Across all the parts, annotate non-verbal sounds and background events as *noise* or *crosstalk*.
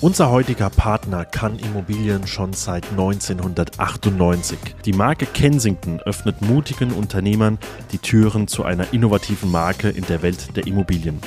Unser heutiger Partner kann Immobilien schon seit 1998. Die Marke Kensington öffnet mutigen Unternehmern die Türen zu einer innovativen Marke in der Welt der Immobilien.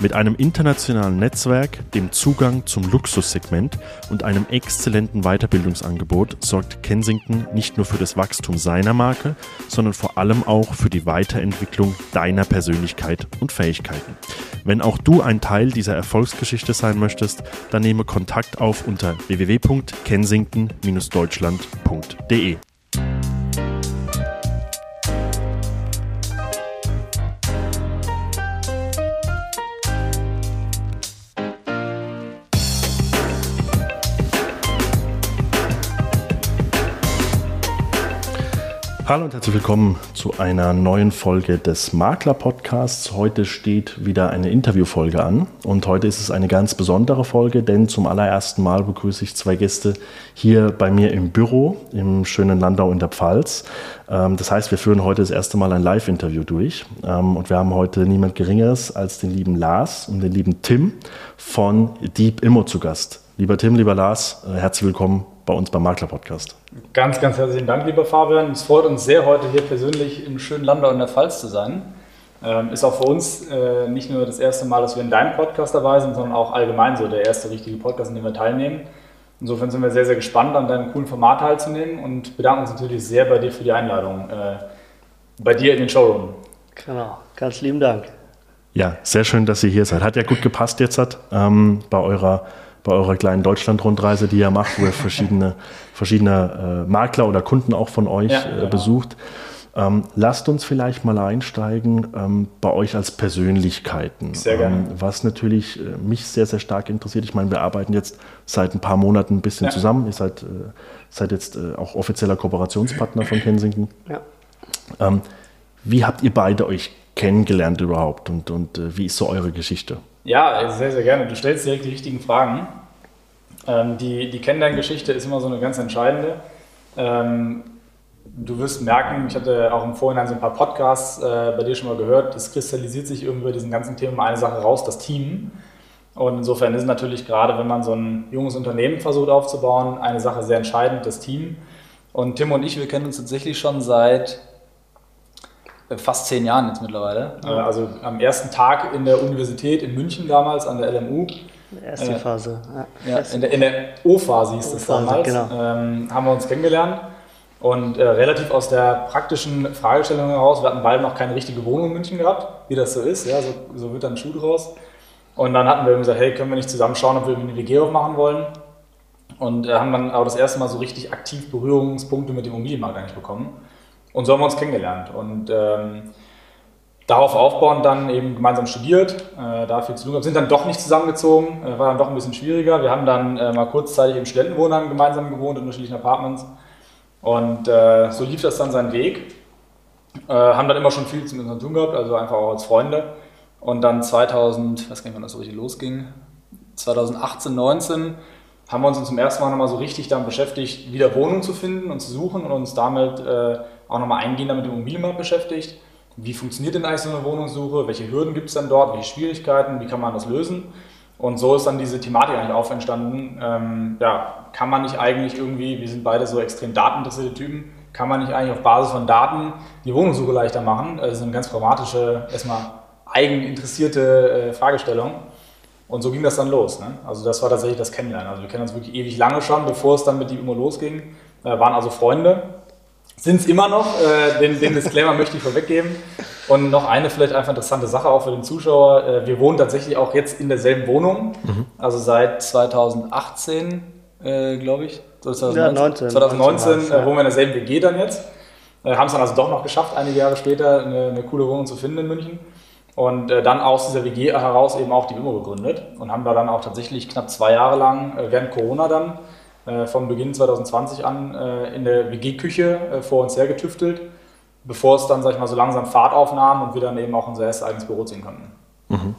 Mit einem internationalen Netzwerk, dem Zugang zum Luxussegment und einem exzellenten Weiterbildungsangebot sorgt Kensington nicht nur für das Wachstum seiner Marke, sondern vor allem auch für die Weiterentwicklung deiner Persönlichkeit und Fähigkeiten. Wenn auch du ein Teil dieser Erfolgsgeschichte sein möchtest, dann nehme Kontakt auf unter www.kensington-deutschland.de. Hallo und herzlich willkommen zu einer neuen Folge des Makler Podcasts. Heute steht wieder eine Interviewfolge an und heute ist es eine ganz besondere Folge, denn zum allerersten Mal begrüße ich zwei Gäste hier bei mir im Büro im schönen Landau in der Pfalz. Ähm, das heißt, wir führen heute das erste Mal ein Live-Interview durch ähm, und wir haben heute niemand Geringeres als den lieben Lars und den lieben Tim von Deep Immo zu Gast. Lieber Tim, lieber Lars, äh, herzlich willkommen bei uns beim Makler Podcast. Ganz, ganz herzlichen Dank, lieber Fabian. Es freut uns sehr, heute hier persönlich im schönen Landau in der Pfalz zu sein. Ähm, ist auch für uns äh, nicht nur das erste Mal, dass wir in deinem Podcast dabei sind, sondern auch allgemein so der erste richtige Podcast, in dem wir teilnehmen. Insofern sind wir sehr, sehr gespannt, an deinem coolen Format teilzunehmen und bedanken uns natürlich sehr bei dir für die Einladung, äh, bei dir in den Showroom. Genau, ganz lieben Dank. Ja, sehr schön, dass ihr hier seid. Hat ja gut gepasst jetzt hat, ähm, bei eurer bei eurer kleinen Deutschland-Rundreise, die ihr macht, wo ihr verschiedene, *laughs* verschiedene äh, Makler oder Kunden auch von euch ja, äh, besucht. Ähm, lasst uns vielleicht mal einsteigen ähm, bei euch als Persönlichkeiten. Sehr gerne. Ähm, was natürlich äh, mich sehr, sehr stark interessiert. Ich meine, wir arbeiten jetzt seit ein paar Monaten ein bisschen ja. zusammen. Ihr seid, äh, seid jetzt äh, auch offizieller Kooperationspartner von Kensington. Ja. Ähm, wie habt ihr beide euch kennengelernt überhaupt und, und äh, wie ist so eure Geschichte? Ja, sehr, sehr gerne. Du stellst direkt die richtigen Fragen. Ähm, die die Kennenlerngeschichte ist immer so eine ganz entscheidende. Ähm, du wirst merken, ich hatte auch im Vorhinein so ein paar Podcasts äh, bei dir schon mal gehört, es kristallisiert sich irgendwie bei diesen ganzen Themen eine Sache raus, das Team. Und insofern ist natürlich gerade, wenn man so ein junges Unternehmen versucht aufzubauen, eine Sache sehr entscheidend, das Team. Und Tim und ich, wir kennen uns tatsächlich schon seit fast zehn Jahren jetzt mittlerweile. Ja. Äh, also am ersten Tag in der Universität in München damals, an der LMU. Erste äh, Phase. Ja. ja in, der, in der O-Phase hieß es damals. Genau. Ähm, haben wir uns kennengelernt. Und äh, relativ aus der praktischen Fragestellung heraus, wir hatten beide noch keine richtige Wohnung in München gehabt, wie das so ist, ja, so, so wird dann ein Schuh draus. Und dann hatten wir gesagt, hey, können wir nicht zusammen schauen, ob wir eine WG aufmachen wollen? Und äh, haben dann aber das erste Mal so richtig aktiv Berührungspunkte mit dem Immobilienmarkt eigentlich bekommen. Und so haben wir uns kennengelernt. Und ähm, darauf aufbauend dann eben gemeinsam studiert, äh, da viel zu tun gehabt, sind dann doch nicht zusammengezogen, äh, war dann doch ein bisschen schwieriger. Wir haben dann äh, mal kurzzeitig im Studentenwohnheim gemeinsam gewohnt, in unterschiedlichen Apartments. Und äh, so lief das dann seinen Weg. Äh, haben dann immer schon viel zu tun gehabt, also einfach auch als Freunde. Und dann 2000, ich weiß gar nicht, wann das so richtig losging, 2018, 19 haben wir uns zum ersten Mal nochmal so richtig damit beschäftigt, wieder Wohnungen zu finden und zu suchen und uns damit äh, auch nochmal eingehender mit dem Immobilienmarkt beschäftigt. Wie funktioniert denn eigentlich so eine Wohnungssuche? Welche Hürden gibt es denn dort? Welche Schwierigkeiten? Wie kann man das lösen? Und so ist dann diese Thematik eigentlich auch entstanden. Ähm, ja, kann man nicht eigentlich irgendwie, wir sind beide so extrem dateninteressierte Typen, kann man nicht eigentlich auf Basis von Daten die Wohnungssuche leichter machen? Das ist eine ganz pragmatische, erstmal eigeninteressierte äh, Fragestellung. Und so ging das dann los. Ne? Also das war tatsächlich das Kennenlernen. Also wir kennen uns wirklich ewig lange schon, bevor es dann mit ihm immer losging. Äh, waren also Freunde sind es immer noch. Äh, den, den, Disclaimer *laughs* möchte ich vorweggeben. Und noch eine vielleicht einfach interessante Sache auch für den Zuschauer. Äh, wir wohnen tatsächlich auch jetzt in derselben Wohnung. Mhm. Also seit 2018, äh, glaube ich. 2019, ja, 19, 2019 19 äh, wohnen wir in derselben WG dann jetzt. Äh, Haben es dann also doch noch geschafft, einige Jahre später eine, eine coole Wohnung zu finden in München. Und äh, dann aus dieser WG heraus eben auch die Immo gegründet und haben da dann auch tatsächlich knapp zwei Jahre lang, während Corona dann, äh, von Beginn 2020 an äh, in der WG-Küche äh, vor uns her getüftelt, bevor es dann, sag ich mal, so langsam Fahrt aufnahm und wir dann eben auch unser erstes eigenes Büro ziehen konnten. Mhm.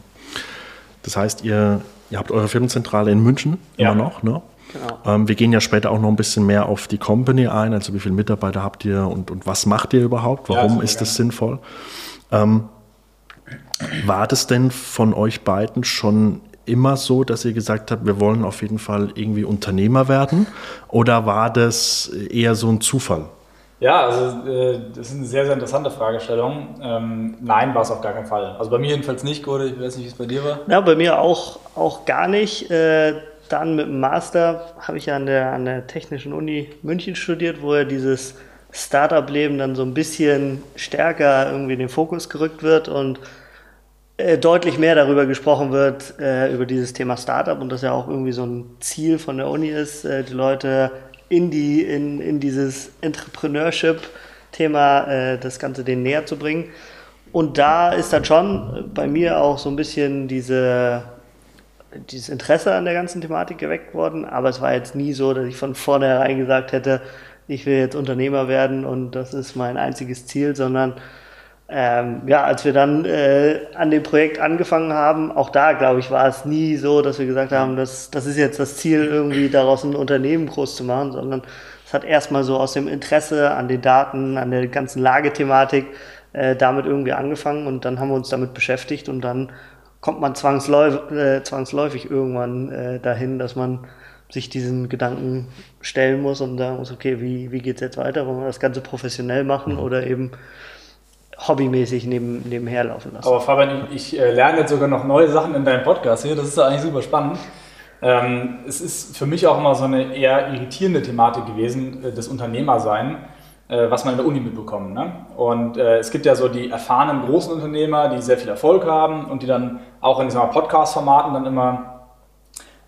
Das heißt, ihr, ihr habt eure Firmenzentrale in München ja. immer noch, ne? Genau. Ähm, wir gehen ja später auch noch ein bisschen mehr auf die Company ein, also wie viele Mitarbeiter habt ihr und, und was macht ihr überhaupt? Warum ja, ist das sinnvoll? Ähm, war das denn von euch beiden schon immer so, dass ihr gesagt habt, wir wollen auf jeden Fall irgendwie Unternehmer werden? Oder war das eher so ein Zufall? Ja, also äh, das ist eine sehr, sehr interessante Fragestellung. Ähm, nein, war es auf gar keinen Fall. Also bei mir jedenfalls nicht, Gode. Ich weiß nicht, wie es bei dir war. Ja, bei mir auch, auch gar nicht. Äh, dann mit dem Master habe ich ja an der, an der Technischen Uni München studiert, wo ja dieses Startup-Leben dann so ein bisschen stärker irgendwie in den Fokus gerückt wird und deutlich mehr darüber gesprochen wird, äh, über dieses Thema Startup und das ja auch irgendwie so ein Ziel von der Uni ist, äh, die Leute in, die, in, in dieses Entrepreneurship-Thema äh, das Ganze denen näher zu bringen. Und da ist dann schon bei mir auch so ein bisschen diese, dieses Interesse an der ganzen Thematik geweckt worden. Aber es war jetzt nie so, dass ich von vornherein gesagt hätte, ich will jetzt Unternehmer werden und das ist mein einziges Ziel, sondern ähm, ja, als wir dann äh, an dem Projekt angefangen haben, auch da, glaube ich, war es nie so, dass wir gesagt haben, das, das ist jetzt das Ziel, irgendwie daraus ein Unternehmen groß zu machen, sondern es hat erstmal so aus dem Interesse an den Daten, an der ganzen Lagethematik äh, damit irgendwie angefangen und dann haben wir uns damit beschäftigt und dann kommt man zwangsläufig, äh, zwangsläufig irgendwann äh, dahin, dass man sich diesen Gedanken stellen muss und sagen muss, okay, wie, wie es jetzt weiter? Wollen wir das Ganze professionell machen mhm. oder eben hobbymäßig neben, nebenher laufen lassen. Aber Fabian, ich, ich äh, lerne jetzt sogar noch neue Sachen in deinem Podcast hier. Das ist eigentlich super spannend. Ähm, es ist für mich auch immer so eine eher irritierende Thematik gewesen, äh, das Unternehmersein, äh, was man in der Uni mitbekommt. Ne? Und äh, es gibt ja so die erfahrenen großen Unternehmer, die sehr viel Erfolg haben und die dann auch in diesen Podcast-Formaten dann immer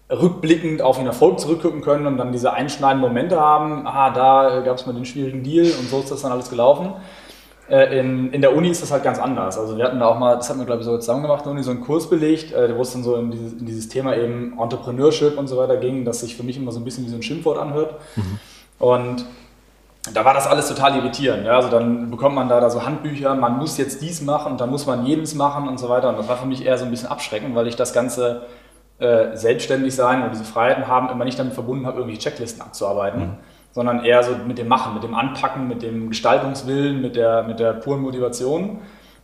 rückblickend auf den Erfolg zurückgucken können und dann diese einschneidenden Momente haben. Aha, da gab es mal den schwierigen Deal und so ist das dann alles gelaufen. Äh, in, in der Uni ist das halt ganz anders. Also wir hatten da auch mal, das hatten wir glaube ich so zusammen gemacht, in der Uni so einen Kurs belegt, äh, wo es dann so in dieses, in dieses, Thema eben Entrepreneurship und so weiter ging, das sich für mich immer so ein bisschen wie so ein Schimpfwort anhört. Mhm. Und da war das alles total irritierend. Ja? Also dann bekommt man da, da so Handbücher, man muss jetzt dies machen und dann muss man jenes machen und so weiter. Und das war für mich eher so ein bisschen abschreckend, weil ich das Ganze äh, selbstständig sein und diese Freiheiten haben immer nicht damit verbunden habe, irgendwie Checklisten abzuarbeiten. Mhm sondern eher so mit dem Machen, mit dem Anpacken, mit dem Gestaltungswillen, mit der, mit der puren Motivation.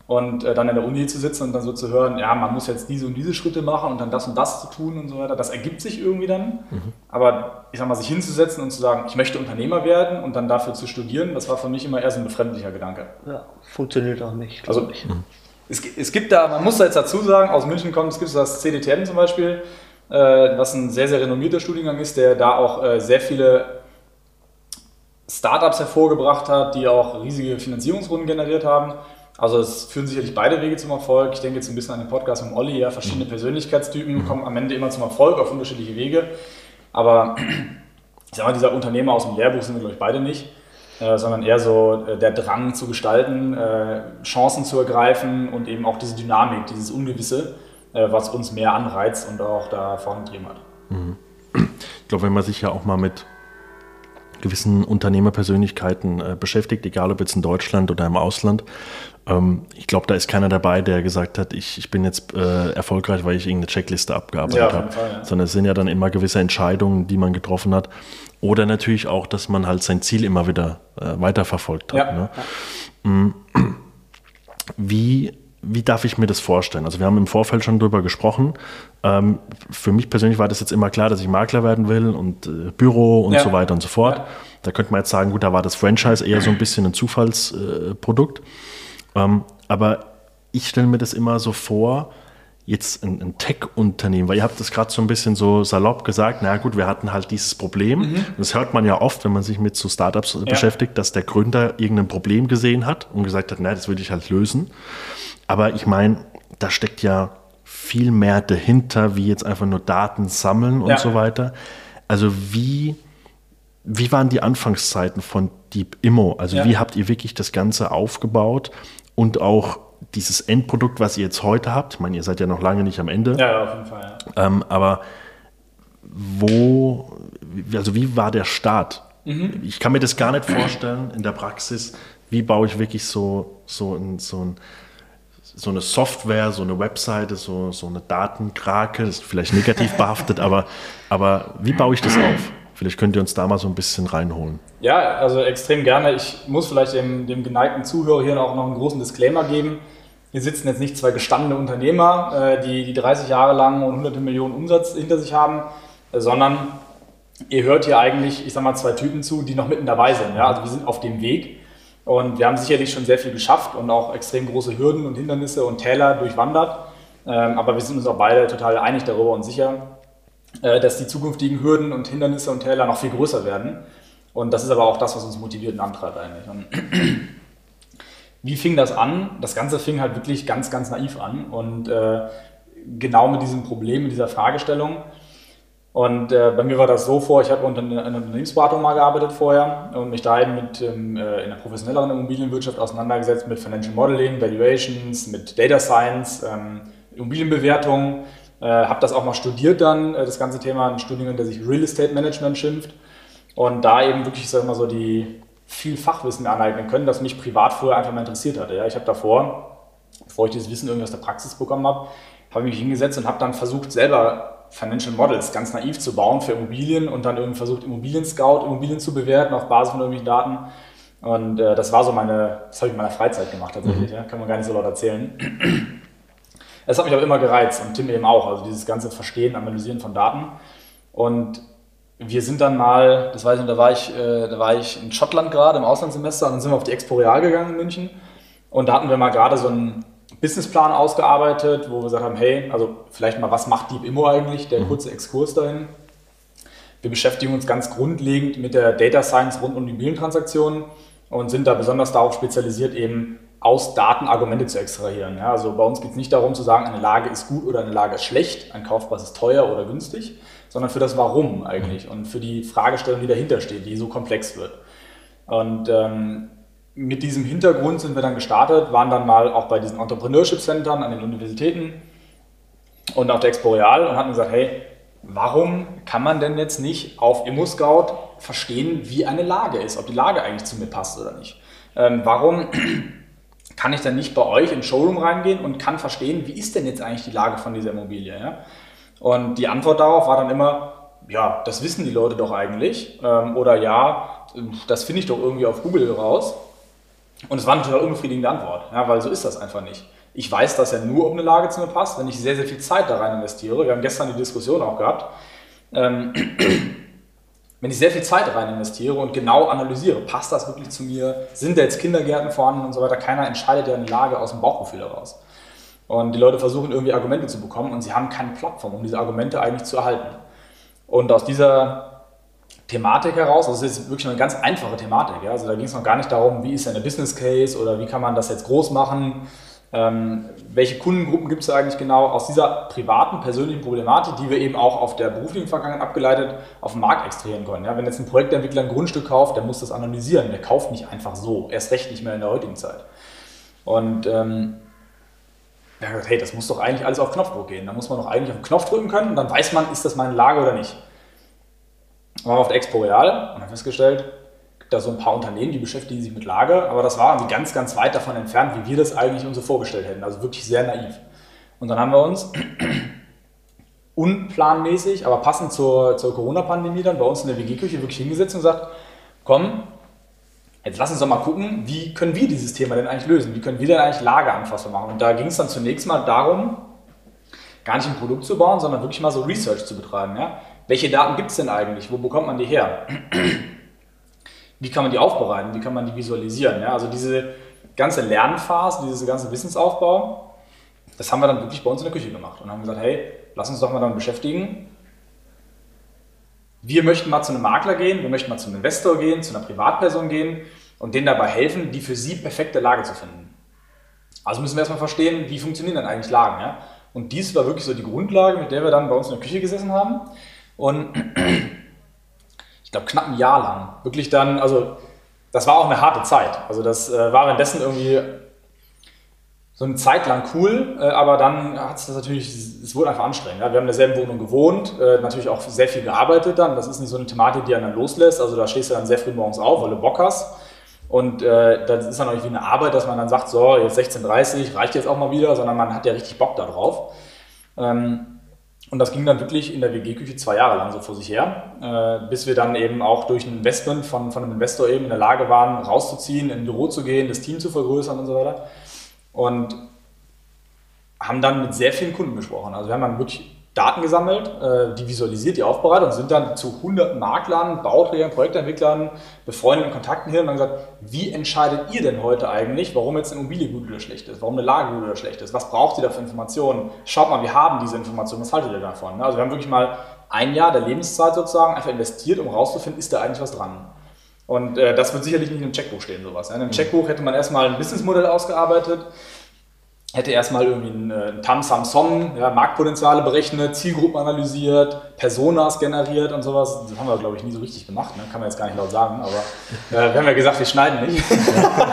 Und äh, dann in der Uni zu sitzen und dann so zu hören, ja, man muss jetzt diese und diese Schritte machen und dann das und das zu tun und so weiter, das ergibt sich irgendwie dann. Mhm. Aber ich sag mal, sich hinzusetzen und zu sagen, ich möchte Unternehmer werden und dann dafür zu studieren, das war für mich immer eher so ein befremdlicher Gedanke. Ja, funktioniert auch nicht. Also, ich. Mhm. Es, es, gibt da, man muss da jetzt dazu sagen, aus München kommt, es gibt das CDTM zum Beispiel, äh, was ein sehr, sehr renommierter Studiengang ist, der da auch äh, sehr viele Startups hervorgebracht hat, die auch riesige Finanzierungsrunden generiert haben. Also es führen sicherlich beide Wege zum Erfolg. Ich denke jetzt ein bisschen an den Podcast mit Olli, ja, verschiedene mhm. Persönlichkeitstypen kommen am Ende immer zum Erfolg auf unterschiedliche Wege. Aber ich sag mal, dieser Unternehmer aus dem Lehrbuch sind wir, glaube ich, beide nicht. Äh, sondern eher so äh, der Drang zu gestalten, äh, Chancen zu ergreifen und eben auch diese Dynamik, dieses Ungewisse, äh, was uns mehr anreizt und auch da vorangetrieben hat. Mhm. Ich glaube, wenn man sich ja auch mal mit gewissen Unternehmerpersönlichkeiten äh, beschäftigt, egal ob jetzt in Deutschland oder im Ausland. Ähm, ich glaube, da ist keiner dabei, der gesagt hat, ich, ich bin jetzt äh, erfolgreich, weil ich irgendeine Checkliste abgearbeitet ja, habe. Ja. Sondern es sind ja dann immer gewisse Entscheidungen, die man getroffen hat. Oder natürlich auch, dass man halt sein Ziel immer wieder äh, weiterverfolgt hat. Ja. Ne? Mhm. Wie wie darf ich mir das vorstellen? Also wir haben im Vorfeld schon drüber gesprochen. Ähm, für mich persönlich war das jetzt immer klar, dass ich Makler werden will und äh, Büro und ja. so weiter und so fort. Ja. Da könnte man jetzt sagen, gut, da war das Franchise eher so ein bisschen ein Zufallsprodukt. Äh, ähm, aber ich stelle mir das immer so vor, jetzt ein, ein Tech-Unternehmen, weil ihr habt das gerade so ein bisschen so salopp gesagt, na gut, wir hatten halt dieses Problem. Mhm. Das hört man ja oft, wenn man sich mit so Startups ja. beschäftigt, dass der Gründer irgendein Problem gesehen hat und gesagt hat, na, das würde ich halt lösen. Aber ich meine, da steckt ja viel mehr dahinter, wie jetzt einfach nur Daten sammeln und ja. so weiter. Also wie, wie waren die Anfangszeiten von Deep Immo? Also ja. wie habt ihr wirklich das Ganze aufgebaut und auch dieses Endprodukt, was ihr jetzt heute habt? Ich meine, ihr seid ja noch lange nicht am Ende. Ja, auf jeden Fall. Ja. Ähm, aber wo, also wie war der Start? Mhm. Ich kann mir das gar nicht vorstellen in der Praxis. Wie baue ich wirklich so, so, ein, so ein so eine Software, so eine Webseite, so, so eine Datenkrake, das ist vielleicht negativ behaftet, aber, aber wie baue ich das auf? Vielleicht könnt ihr uns da mal so ein bisschen reinholen. Ja, also extrem gerne. Ich muss vielleicht dem, dem geneigten Zuhörer hier auch noch einen großen Disclaimer geben. hier sitzen jetzt nicht zwei gestandene Unternehmer, äh, die, die 30 Jahre lang und hunderte Millionen Umsatz hinter sich haben, äh, sondern ihr hört hier eigentlich, ich sag mal, zwei Typen zu, die noch mitten dabei sind. Ja? Also wir sind auf dem Weg und wir haben sicherlich schon sehr viel geschafft und auch extrem große Hürden und Hindernisse und Täler durchwandert. Ähm, aber wir sind uns auch beide total einig darüber und sicher, äh, dass die zukünftigen Hürden und Hindernisse und Täler noch viel größer werden. Und das ist aber auch das, was uns motiviert und antreibt eigentlich. Und *clears throat* wie fing das an? Das Ganze fing halt wirklich ganz, ganz naiv an und äh, genau mit diesem Problem, mit dieser Fragestellung. Und äh, bei mir war das so vor, ich habe unter einer Unternehmensberatung mal gearbeitet vorher und mich da eben mit ähm, äh, in der professionelleren Immobilienwirtschaft auseinandergesetzt mit Financial Modeling, Valuations, mit Data Science, ähm, Immobilienbewertung. Äh, habe das auch mal studiert dann, äh, das ganze Thema, ein Studiengang, der sich Real Estate Management schimpft. Und da eben wirklich, sag mal so, die viel Fachwissen aneignen können, das mich privat vorher einfach mal interessiert hatte. Ja, ich habe davor, bevor ich dieses Wissen irgendwie aus der Praxis bekommen habe, habe ich mich hingesetzt und habe dann versucht, selber Financial Models ganz naiv zu bauen für Immobilien und dann irgendwie versucht, Immobilien Scout, Immobilien zu bewerten auf Basis von irgendwelchen Daten. Und äh, das war so meine, das habe ich in meiner Freizeit gemacht tatsächlich, mhm. ja, kann man gar nicht so laut erzählen. Es hat mich aber immer gereizt und Tim eben auch, also dieses ganze Verstehen, Analysieren von Daten. Und wir sind dann mal, das weiß ich nicht, da war ich, äh, da war ich in Schottland gerade im Auslandssemester und dann sind wir auf die Expo Real gegangen in München. Und da hatten wir mal gerade so einen Businessplan ausgearbeitet, wo wir gesagt haben, hey, also vielleicht mal, was macht Deep Immo eigentlich, der mhm. kurze Exkurs dahin. Wir beschäftigen uns ganz grundlegend mit der Data Science rund um die Immobilientransaktionen und sind da besonders darauf spezialisiert, eben aus Daten Argumente zu extrahieren. Ja, also bei uns geht es nicht darum zu sagen, eine Lage ist gut oder eine Lage ist schlecht, ein Kaufpreis ist teuer oder günstig, sondern für das Warum eigentlich und für die Fragestellung, die dahinter steht, die so komplex wird. Und ähm, mit diesem Hintergrund sind wir dann gestartet, waren dann mal auch bei diesen Entrepreneurship-Centern an den Universitäten und auf der Exporeal und hatten gesagt, hey, warum kann man denn jetzt nicht auf ImmoScout verstehen, wie eine Lage ist, ob die Lage eigentlich zu mir passt oder nicht? Ähm, warum *clears throat* kann ich dann nicht bei euch in Showroom reingehen und kann verstehen, wie ist denn jetzt eigentlich die Lage von dieser Immobilie? Ja? Und die Antwort darauf war dann immer, ja, das wissen die Leute doch eigentlich. Ähm, oder ja, das finde ich doch irgendwie auf Google raus. Und es war eine unbefriedigende Antwort, ja, weil so ist das einfach nicht. Ich weiß das ja nur, ob eine Lage zu mir passt, wenn ich sehr, sehr viel Zeit da rein investiere. Wir haben gestern die Diskussion auch gehabt. Ähm, *clears throat* wenn ich sehr viel Zeit rein investiere und genau analysiere, passt das wirklich zu mir, sind da jetzt Kindergärten vorhanden und so weiter, keiner entscheidet ja eine Lage aus dem Bauchgefühl heraus. Und die Leute versuchen irgendwie Argumente zu bekommen und sie haben keine Plattform, um diese Argumente eigentlich zu erhalten. Und aus dieser Thematik heraus. Also es ist wirklich eine ganz einfache Thematik. Ja? Also da ging es noch gar nicht darum, wie ist denn der Business Case oder wie kann man das jetzt groß machen. Ähm, welche Kundengruppen gibt es eigentlich genau aus dieser privaten, persönlichen Problematik, die wir eben auch auf der beruflichen Vergangenheit abgeleitet auf den Markt extrahieren können. Ja? Wenn jetzt ein Projektentwickler ein Grundstück kauft, der muss das analysieren. Der kauft nicht einfach so, erst recht nicht mehr in der heutigen Zeit. Und ähm, hat gesagt, hey, das muss doch eigentlich alles auf Knopfdruck gehen. Da muss man doch eigentlich auf den Knopf drücken können und dann weiß man, ist das meine Lage oder nicht waren wir auf der Expo Real und haben festgestellt, gibt da so ein paar Unternehmen, die beschäftigen sich mit Lager, aber das war irgendwie ganz, ganz weit davon entfernt, wie wir das eigentlich uns so vorgestellt hätten. Also wirklich sehr naiv. Und dann haben wir uns *clears throat* unplanmäßig, aber passend zur, zur Corona-Pandemie dann bei uns in der WG-Küche wirklich hingesetzt und gesagt, komm, jetzt lass uns doch mal gucken, wie können wir dieses Thema denn eigentlich lösen? Wie können wir denn eigentlich Lageranfassung machen? Und da ging es dann zunächst mal darum, gar nicht ein Produkt zu bauen, sondern wirklich mal so Research zu betreiben. Ja? Welche Daten gibt es denn eigentlich? Wo bekommt man die her? Wie kann man die aufbereiten? Wie kann man die visualisieren? Ja, also diese ganze Lernphase, diese ganze Wissensaufbau, das haben wir dann wirklich bei uns in der Küche gemacht und haben gesagt, hey, lass uns doch mal damit beschäftigen. Wir möchten mal zu einem Makler gehen, wir möchten mal zu einem Investor gehen, zu einer Privatperson gehen und denen dabei helfen, die für sie perfekte Lage zu finden. Also müssen wir erstmal verstehen, wie funktionieren denn eigentlich Lagen. Ja? Und dies war wirklich so die Grundlage, mit der wir dann bei uns in der Küche gesessen haben und ich glaube, knapp ein Jahr lang. Wirklich dann, also das war auch eine harte Zeit. Also das äh, war währenddessen irgendwie so eine Zeit lang cool, äh, aber dann hat es das natürlich, es wurde einfach anstrengend. Ja? Wir haben in derselben Wohnung gewohnt, äh, natürlich auch sehr viel gearbeitet dann. Das ist nicht so eine Thematik, die einen dann loslässt. Also da stehst du dann sehr früh morgens auf, weil du Bock hast. Und äh, das ist dann auch nicht wie eine Arbeit, dass man dann sagt, so, jetzt 16.30 reicht jetzt auch mal wieder, sondern man hat ja richtig Bock darauf. Ähm, und das ging dann wirklich in der WG-Küche zwei Jahre lang so vor sich her, äh, bis wir dann eben auch durch ein Investment von, von einem Investor eben in der Lage waren, rauszuziehen, in ein Büro zu gehen, das Team zu vergrößern und so weiter. Und haben dann mit sehr vielen Kunden gesprochen. Also wir haben dann wirklich Daten gesammelt, äh, die visualisiert, die aufbereitet und sind dann zu hunderten Maklern, Bauträgern, Projektentwicklern, befreundeten Kontakten hin und haben gesagt, wie entscheidet ihr denn heute eigentlich, warum jetzt eine Immobilie gut oder schlecht ist, warum eine Lage gut oder schlecht ist, was braucht ihr da für Informationen? Schaut mal, wir haben diese Informationen, was haltet ihr davon? Also wir haben wirklich mal ein Jahr der Lebenszeit sozusagen einfach investiert, um rauszufinden, ist da eigentlich was dran? Und äh, das wird sicherlich nicht im Checkbuch stehen, sowas. In einem Checkbuch hätte man erstmal ein Businessmodell ausgearbeitet, hätte erstmal irgendwie ein, äh, ein Tam Sam Som, ja, Marktpotenziale berechnet, Zielgruppen analysiert, Personas generiert und sowas. Das haben wir, glaube ich, nie so richtig gemacht, ne? kann man jetzt gar nicht laut sagen, aber äh, wir haben ja gesagt, wir schneiden nicht.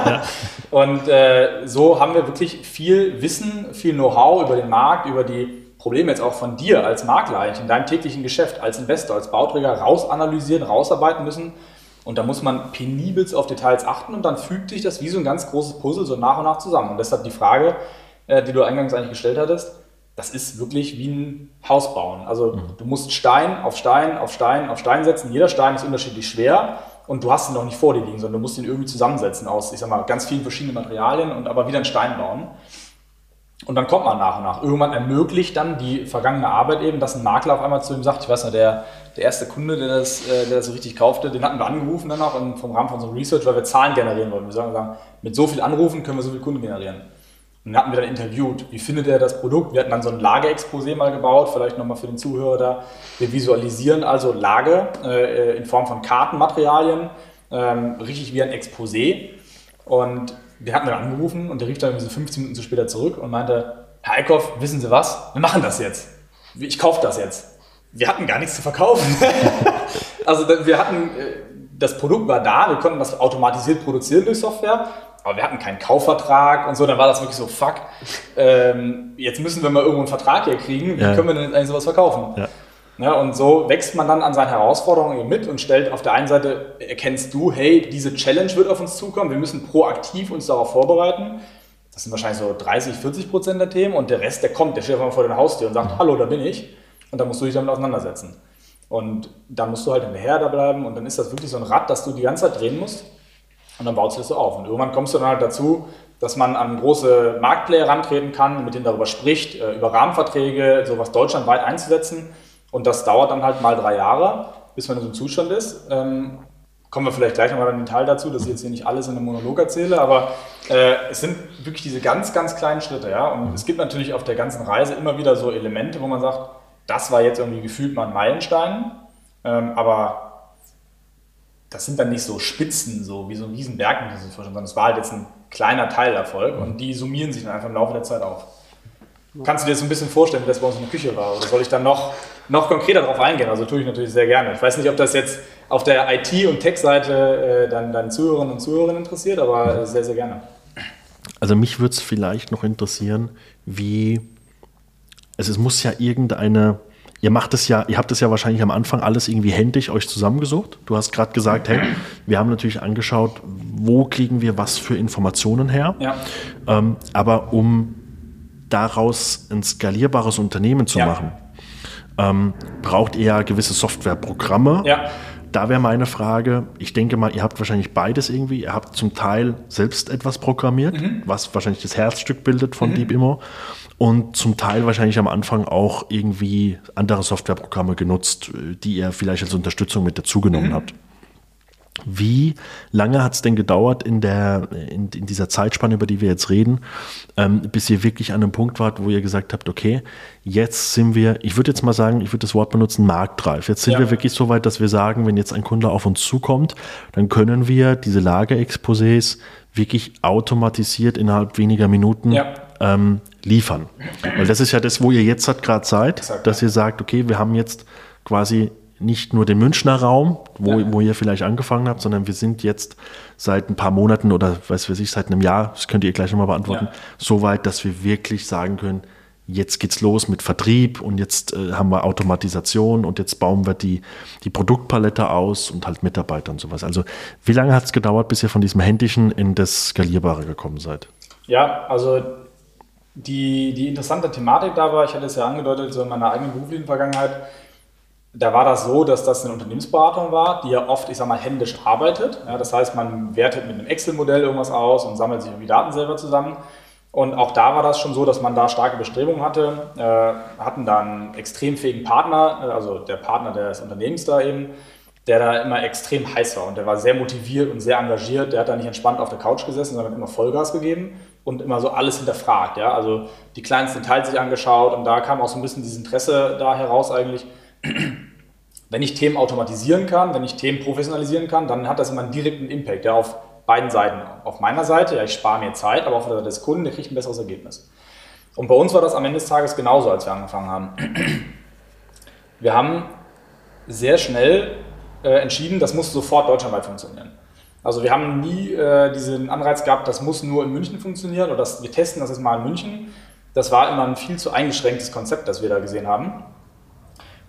*laughs* und äh, so haben wir wirklich viel Wissen, viel Know-how über den Markt, über die Probleme jetzt auch von dir als Makler eigentlich in deinem täglichen Geschäft, als Investor, als Bauträger rausanalysieren, rausarbeiten müssen. Und da muss man penibelst auf Details achten und dann fügt sich das wie so ein ganz großes Puzzle so nach und nach zusammen. Und deshalb die Frage, äh, die du eingangs eigentlich gestellt hattest, das ist wirklich wie ein Haus bauen. Also mhm. du musst Stein auf Stein auf Stein auf Stein setzen. Jeder Stein ist unterschiedlich schwer und du hast ihn noch nicht vor dir liegen, sondern du musst ihn irgendwie zusammensetzen aus, ich sag mal, ganz vielen verschiedenen Materialien und aber wieder einen Stein bauen. Und dann kommt man nach und nach. Irgendwann ermöglicht dann die vergangene Arbeit eben, dass ein Makler auf einmal zu ihm sagt, ich weiß nicht, der, der erste Kunde, der das, äh, der das so richtig kaufte, den hatten wir angerufen dann auch vom Rahmen von so einem Research, weil wir Zahlen generieren wollten. Wir sagen, mit so viel Anrufen können wir so viele Kunden generieren. Und dann hatten wir dann interviewt, wie findet er das Produkt? Wir hatten dann so ein Lageexposé mal gebaut, vielleicht nochmal für den Zuhörer da. Wir visualisieren also Lage äh, in Form von Kartenmaterialien, ähm, richtig wie ein Exposé. Und wir hatten dann angerufen und der rief dann so 15 Minuten zu später zurück und meinte, Herr Eickhoff, wissen Sie was? Wir machen das jetzt. Ich kaufe das jetzt. Wir hatten gar nichts zu verkaufen. *laughs* also wir hatten, äh, das Produkt war da, wir konnten das automatisiert produzieren durch Software aber wir hatten keinen Kaufvertrag und so, dann war das wirklich so, fuck, ähm, jetzt müssen wir mal irgendwo einen Vertrag hier kriegen, wie ja. können wir denn eigentlich sowas verkaufen? Ja. Ja, und so wächst man dann an seinen Herausforderungen mit und stellt auf der einen Seite, erkennst du, hey, diese Challenge wird auf uns zukommen, wir müssen proaktiv uns darauf vorbereiten. Das sind wahrscheinlich so 30, 40 Prozent der Themen und der Rest, der kommt, der steht einfach mal vor deiner Haustür und sagt, hallo, da bin ich. Und dann musst du dich damit auseinandersetzen. Und dann musst du halt hinterher da bleiben und dann ist das wirklich so ein Rad, das du die ganze Zeit drehen musst. Und dann baut sich das so auf. Und irgendwann kommst du dann halt dazu, dass man an große Marktplayer rantreten kann, mit denen darüber spricht, äh, über Rahmenverträge, sowas deutschlandweit einzusetzen. Und das dauert dann halt mal drei Jahre, bis man in so einem Zustand ist. Ähm, kommen wir vielleicht gleich nochmal den Teil dazu, dass ich jetzt hier nicht alles in einem Monolog erzähle, aber äh, es sind wirklich diese ganz, ganz kleinen Schritte. Ja? Und es gibt natürlich auf der ganzen Reise immer wieder so Elemente, wo man sagt, das war jetzt irgendwie gefühlt mal ein Meilenstein, ähm, aber das sind dann nicht so Spitzen, so wie so ein Riesenberg, sondern es war halt jetzt ein kleiner Teilerfolg und die summieren sich dann einfach im Laufe der Zeit auf. Kannst du dir das ein bisschen vorstellen, wie das bei uns in der Küche war? Oder soll ich dann noch, noch konkreter darauf eingehen? Also tue ich natürlich sehr gerne. Ich weiß nicht, ob das jetzt auf der IT- und Tech-Seite äh, dann deine Zuhörerinnen und Zuhörer interessiert, aber äh, sehr, sehr gerne. Also mich würde es vielleicht noch interessieren, wie, also es muss ja irgendeine Ihr macht es ja, ihr habt es ja wahrscheinlich am Anfang alles irgendwie händisch euch zusammengesucht. Du hast gerade gesagt, hey, wir haben natürlich angeschaut, wo kriegen wir was für Informationen her. Ja. Ähm, aber um daraus ein skalierbares Unternehmen zu ja. machen, ähm, braucht ihr ja gewisse Softwareprogramme. Ja. Da wäre meine Frage, ich denke mal, ihr habt wahrscheinlich beides irgendwie. Ihr habt zum Teil selbst etwas programmiert, mhm. was wahrscheinlich das Herzstück bildet von mhm. DeepImmo und zum Teil wahrscheinlich am Anfang auch irgendwie andere Softwareprogramme genutzt, die ihr vielleicht als Unterstützung mit dazugenommen mhm. habt. Wie lange hat es denn gedauert in, der, in, in, dieser Zeitspanne, über die wir jetzt reden, ähm, bis ihr wirklich an einem Punkt wart, wo ihr gesagt habt, okay, jetzt sind wir, ich würde jetzt mal sagen, ich würde das Wort benutzen, marktreif. Jetzt sind ja. wir wirklich so weit, dass wir sagen, wenn jetzt ein Kunde auf uns zukommt, dann können wir diese Lagerexposés wirklich automatisiert innerhalb weniger Minuten ja ähm, liefern. Weil das ist ja das, wo ihr jetzt halt gerade seid, Exakt, dass ihr sagt, okay, wir haben jetzt quasi nicht nur den Münchner Raum, wo, ja. wo ihr vielleicht angefangen habt, sondern wir sind jetzt seit ein paar Monaten oder weiß ich, seit einem Jahr, das könnt ihr gleich nochmal beantworten, ja. so weit, dass wir wirklich sagen können, jetzt geht's los mit Vertrieb und jetzt äh, haben wir Automatisation und jetzt bauen wir die, die Produktpalette aus und halt Mitarbeiter und sowas. Also wie lange hat es gedauert, bis ihr von diesem Händischen in das Skalierbare gekommen seid? Ja, also die, die interessante Thematik da war, ich hatte es ja angedeutet, so in meiner eigenen beruflichen Vergangenheit, da war das so, dass das eine Unternehmensberatung war, die ja oft, ich sag mal, händisch arbeitet. Ja, das heißt, man wertet mit einem Excel-Modell irgendwas aus und sammelt sich irgendwie Daten selber zusammen. Und auch da war das schon so, dass man da starke Bestrebungen hatte, äh, hatten da einen extrem fähigen Partner, äh, also der Partner des Unternehmens da eben, der da immer extrem heiß war und der war sehr motiviert und sehr engagiert. Der hat da nicht entspannt auf der Couch gesessen, sondern immer Vollgas gegeben und immer so alles hinterfragt. Ja? Also die kleinsten Details sich angeschaut und da kam auch so ein bisschen dieses Interesse da heraus eigentlich. Wenn ich Themen automatisieren kann, wenn ich Themen professionalisieren kann, dann hat das immer einen direkten Impact ja, auf beiden Seiten. Auf meiner Seite, ja, ich spare mir Zeit, aber auf der Seite des Kunden, der kriegt ein besseres Ergebnis. Und bei uns war das am Ende des Tages genauso, als wir angefangen haben. Wir haben sehr schnell äh, entschieden, das muss sofort deutschlandweit funktionieren. Also wir haben nie äh, diesen Anreiz gehabt, das muss nur in München funktionieren oder das, wir testen das jetzt mal in München. Das war immer ein viel zu eingeschränktes Konzept, das wir da gesehen haben.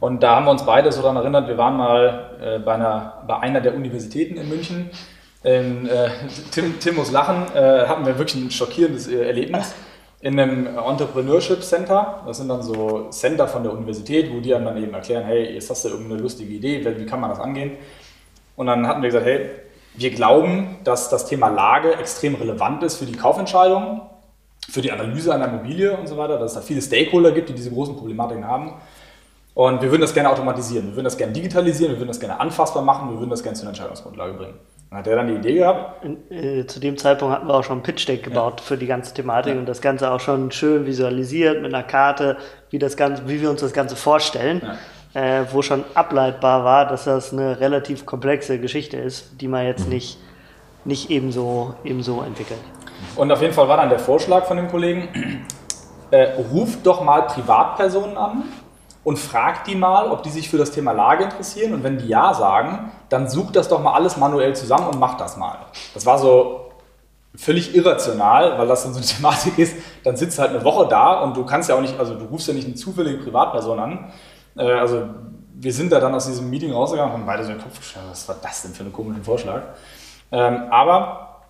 Und da haben wir uns beide so daran erinnert, wir waren mal äh, bei, einer, bei einer der Universitäten in München in äh, Tim, Tim muss lachen, äh, hatten wir wirklich ein schockierendes äh, Erlebnis in einem Entrepreneurship Center. Das sind dann so Center von der Universität, wo die dann eben erklären, hey, jetzt hast du irgendeine lustige Idee, wie kann man das angehen? Und dann hatten wir gesagt, hey, wir glauben, dass das Thema Lage extrem relevant ist für die Kaufentscheidung, für die Analyse einer Immobilie und so weiter, dass es da viele Stakeholder gibt, die diese großen Problematiken haben. Und wir würden das gerne automatisieren, wir würden das gerne digitalisieren, wir würden das gerne anfassbar machen, wir würden das gerne zu einer Entscheidungsgrundlage bringen. Dann hat er dann die Idee gehabt? Äh, zu dem Zeitpunkt hatten wir auch schon ein Pitch-Deck gebaut ja. für die ganze Thematik ja. und das Ganze auch schon schön visualisiert mit einer Karte, wie, das Ganze, wie wir uns das Ganze vorstellen, ja. Äh, wo schon ableitbar war, dass das eine relativ komplexe Geschichte ist, die man jetzt mhm. nicht, nicht ebenso, ebenso entwickelt. Und auf jeden Fall war dann der Vorschlag von dem Kollegen, äh, ruft doch mal Privatpersonen an und fragt die mal, ob die sich für das Thema Lage interessieren. Und wenn die Ja sagen, dann sucht das doch mal alles manuell zusammen und macht das mal. Das war so völlig irrational, weil das dann so eine *laughs* Thematik ist. Dann sitzt halt eine Woche da und du kannst ja auch nicht, also du rufst ja nicht eine zufällige Privatperson an. Äh, also wir sind da dann aus diesem Meeting rausgegangen und haben beide so den Kopf geschaut, was war das denn für einen komischen Vorschlag? Ähm, aber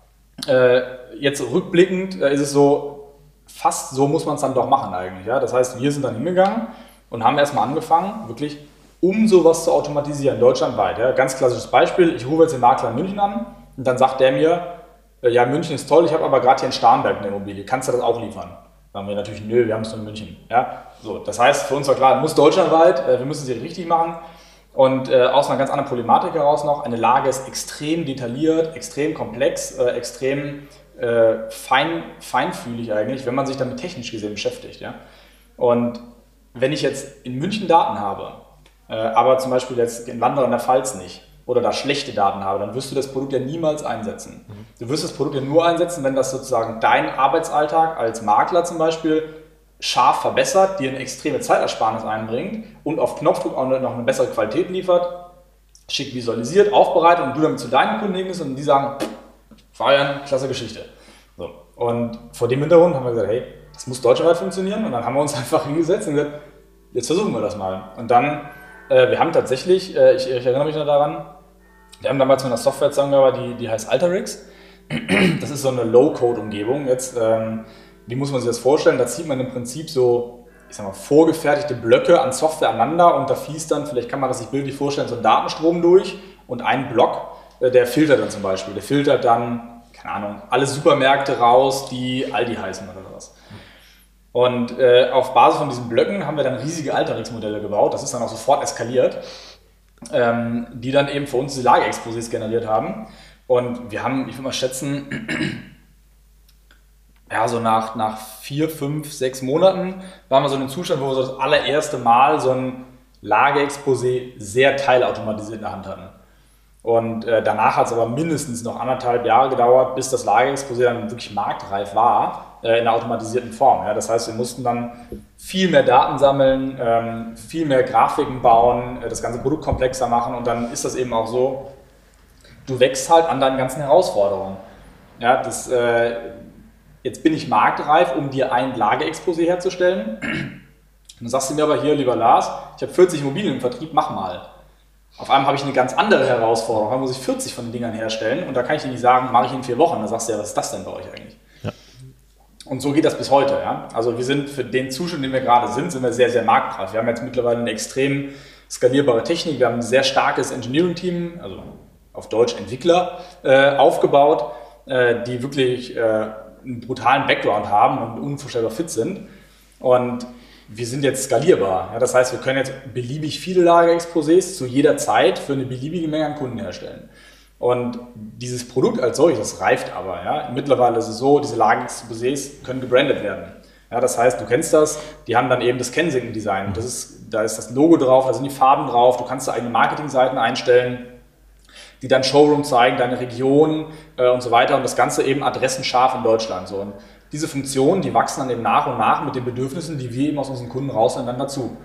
äh, jetzt rückblickend äh, ist es so, fast so muss man es dann doch machen eigentlich. Ja? Das heißt, wir sind dann hingegangen und haben erstmal angefangen, wirklich um sowas zu automatisieren, deutschlandweit. Ja. Ganz klassisches Beispiel, ich rufe jetzt den Makler in München an und dann sagt der mir, äh, ja, München ist toll, ich habe aber gerade hier in Starnberg eine Immobilie, kannst du das auch liefern? Dann sagen wir natürlich, nö, wir haben es nur in München. Ja. So, das heißt, für uns war klar, muss deutschlandweit, äh, wir müssen sie richtig machen. Und äh, aus einer ganz anderen Problematik heraus noch, eine Lage ist extrem detailliert, extrem komplex, äh, extrem äh, fein, feinfühlig eigentlich, wenn man sich damit technisch gesehen beschäftigt. Ja? Und wenn ich jetzt in München Daten habe, äh, aber zum Beispiel jetzt in Wanderer in der Pfalz nicht, oder da schlechte Daten habe, dann wirst du das Produkt ja niemals einsetzen. Mhm. Du wirst das Produkt ja nur einsetzen, wenn das sozusagen deinen Arbeitsalltag als Makler zum Beispiel scharf verbessert, dir eine extreme Zeitersparnis einbringt und auf Knopfdruck auch noch eine bessere Qualität liefert, schick visualisiert, aufbereitet und du damit zu deinen Kunden hingehst und die sagen, feiern, klasse Geschichte. So. Und vor dem Hintergrund haben wir gesagt, hey, das muss deutschlandweit funktionieren. Und dann haben wir uns *laughs* einfach hingesetzt und gesagt, jetzt versuchen wir das mal. Und dann, äh, wir haben tatsächlich, äh, ich, ich, erinnere mich noch daran, wir haben damals mit einer Software zusammengearbeitet, die, die heißt Alterix. *clears throat* Das ist so eine Low-Code-Umgebung. Jetzt, ähm, wie muss man sich das vorstellen? Da zieht man im Prinzip so, ich sag mal, vorgefertigte Blöcke an Software aneinander und da fließt dann, vielleicht kann man das sich bildlich vorstellen, so ein Datenstrom durch und ein Block, äh, der filtert dann zum Beispiel. Der filtert dann, keine Ahnung, alle Supermärkte raus, die Aldi heißen oder sowas. Und äh, auf Basis von diesen Blöcken haben wir dann riesige Alterungsmodelle gebaut. Das ist dann auch sofort eskaliert, ähm, die dann eben für uns diese Lageexposés generiert haben. Und wir haben, ich würde mal schätzen, ja, so nach, nach vier, fünf, sechs Monaten waren wir so in einem Zustand, wo wir so das allererste Mal so ein Lageexposé sehr teilautomatisiert in der Hand hatten. Und äh, danach hat es aber mindestens noch anderthalb Jahre gedauert, bis das Lageexposé dann wirklich marktreif war äh, in einer automatisierten Form. Ja? Das heißt, wir mussten dann viel mehr Daten sammeln, ähm, viel mehr Grafiken bauen, äh, das ganze Produkt komplexer machen und dann ist das eben auch so, du wächst halt an deinen ganzen Herausforderungen. Ja, das, äh, jetzt bin ich marktreif, um dir ein Lageexposé herzustellen. Dann sagst du mir aber hier, lieber Lars, ich habe 40 Immobilien im Vertrieb, mach mal. Auf einmal habe ich eine ganz andere Herausforderung. Da muss ich 40 von den Dingern herstellen und da kann ich dir nicht sagen, mache ich in vier Wochen. Dann sagst du ja, was ist das denn bei euch eigentlich? Und so geht das bis heute. Ja? Also wir sind für den Zustand, in dem wir gerade sind, sind wir sehr, sehr marktreif. Wir haben jetzt mittlerweile eine extrem skalierbare Technik. Wir haben ein sehr starkes Engineering-Team, also auf Deutsch Entwickler, äh, aufgebaut, äh, die wirklich äh, einen brutalen Background haben und unvorstellbar fit sind. Und wir sind jetzt skalierbar. Ja, das heißt, wir können jetzt beliebig viele Lagerexposés zu jeder Zeit für eine beliebige Menge an Kunden herstellen. Und dieses Produkt als solches reift aber. Ja. Mittlerweile ist es so, diese Lagerexposés können gebrandet werden. Ja, das heißt, du kennst das, die haben dann eben das Kensington-Design. Das ist, da ist das Logo drauf, da sind die Farben drauf, du kannst da eigene Marketingseiten einstellen, die dann Showroom zeigen, deine Region äh, und so weiter und das Ganze eben adressenscharf in Deutschland. So. Und diese Funktionen, die wachsen dann eben nach und nach mit den Bedürfnissen, die wir eben aus unseren Kunden rausnehmen, dann dazu.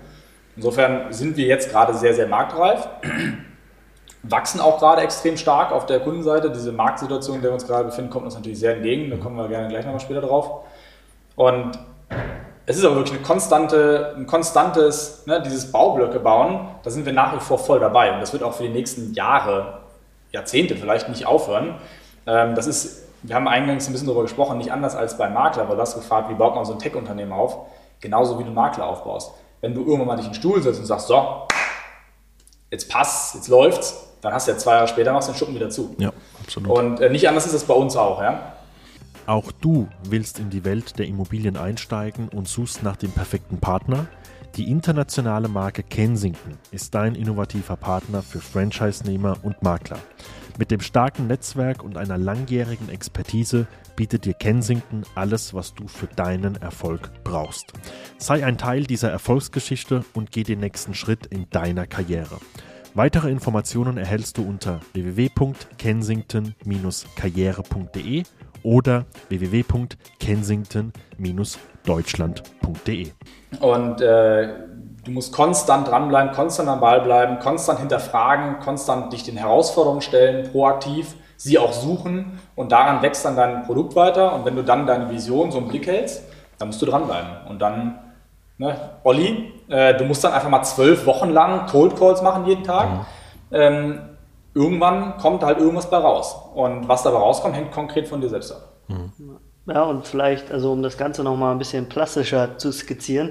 Insofern sind wir jetzt gerade sehr, sehr marktreif, *clears throat* wachsen auch gerade extrem stark auf der Kundenseite. Diese Marktsituation, in der wir uns gerade befinden, kommt uns natürlich sehr entgegen. Da kommen wir gerne gleich nochmal später drauf. Und es ist aber wirklich eine konstante, ein konstantes, ne, dieses Baublöcke bauen, da sind wir nach wie vor voll dabei. Und das wird auch für die nächsten Jahre, Jahrzehnte vielleicht nicht aufhören. Ähm, das ist wir haben eingangs ein bisschen darüber gesprochen, nicht anders als beim Makler, weil du hast gefragt, wie baut man so ein Tech-Unternehmen auf? Genauso wie du einen Makler aufbaust. Wenn du irgendwann mal dich in den Stuhl setzt und sagst, so, jetzt passt, jetzt läuft's, dann hast du ja zwei Jahre später machst du den Schuppen wieder zu. Ja, absolut. Und äh, nicht anders ist es bei uns auch, ja. Auch du willst in die Welt der Immobilien einsteigen und suchst nach dem perfekten Partner? Die internationale Marke Kensington ist dein innovativer Partner für Franchise-Nehmer und Makler. Mit dem starken Netzwerk und einer langjährigen Expertise bietet dir Kensington alles, was du für deinen Erfolg brauchst. Sei ein Teil dieser Erfolgsgeschichte und geh den nächsten Schritt in deiner Karriere. Weitere Informationen erhältst du unter www.kensington-karriere.de oder www.kensington-deutschland.de. Und äh, du musst konstant dranbleiben, konstant am Ball bleiben, konstant hinterfragen, konstant dich den Herausforderungen stellen, proaktiv, sie auch suchen und daran wächst dann dein Produkt weiter. Und wenn du dann deine Vision so im Blick hältst, dann musst du dranbleiben. Und dann, ne, Olli, äh, du musst dann einfach mal zwölf Wochen lang Cold Calls machen jeden Tag. Mhm. Ähm, irgendwann kommt halt irgendwas bei raus. Und was dabei rauskommt, hängt konkret von dir selbst ab. Mhm. Ja, und vielleicht, also um das Ganze nochmal ein bisschen plastischer zu skizzieren,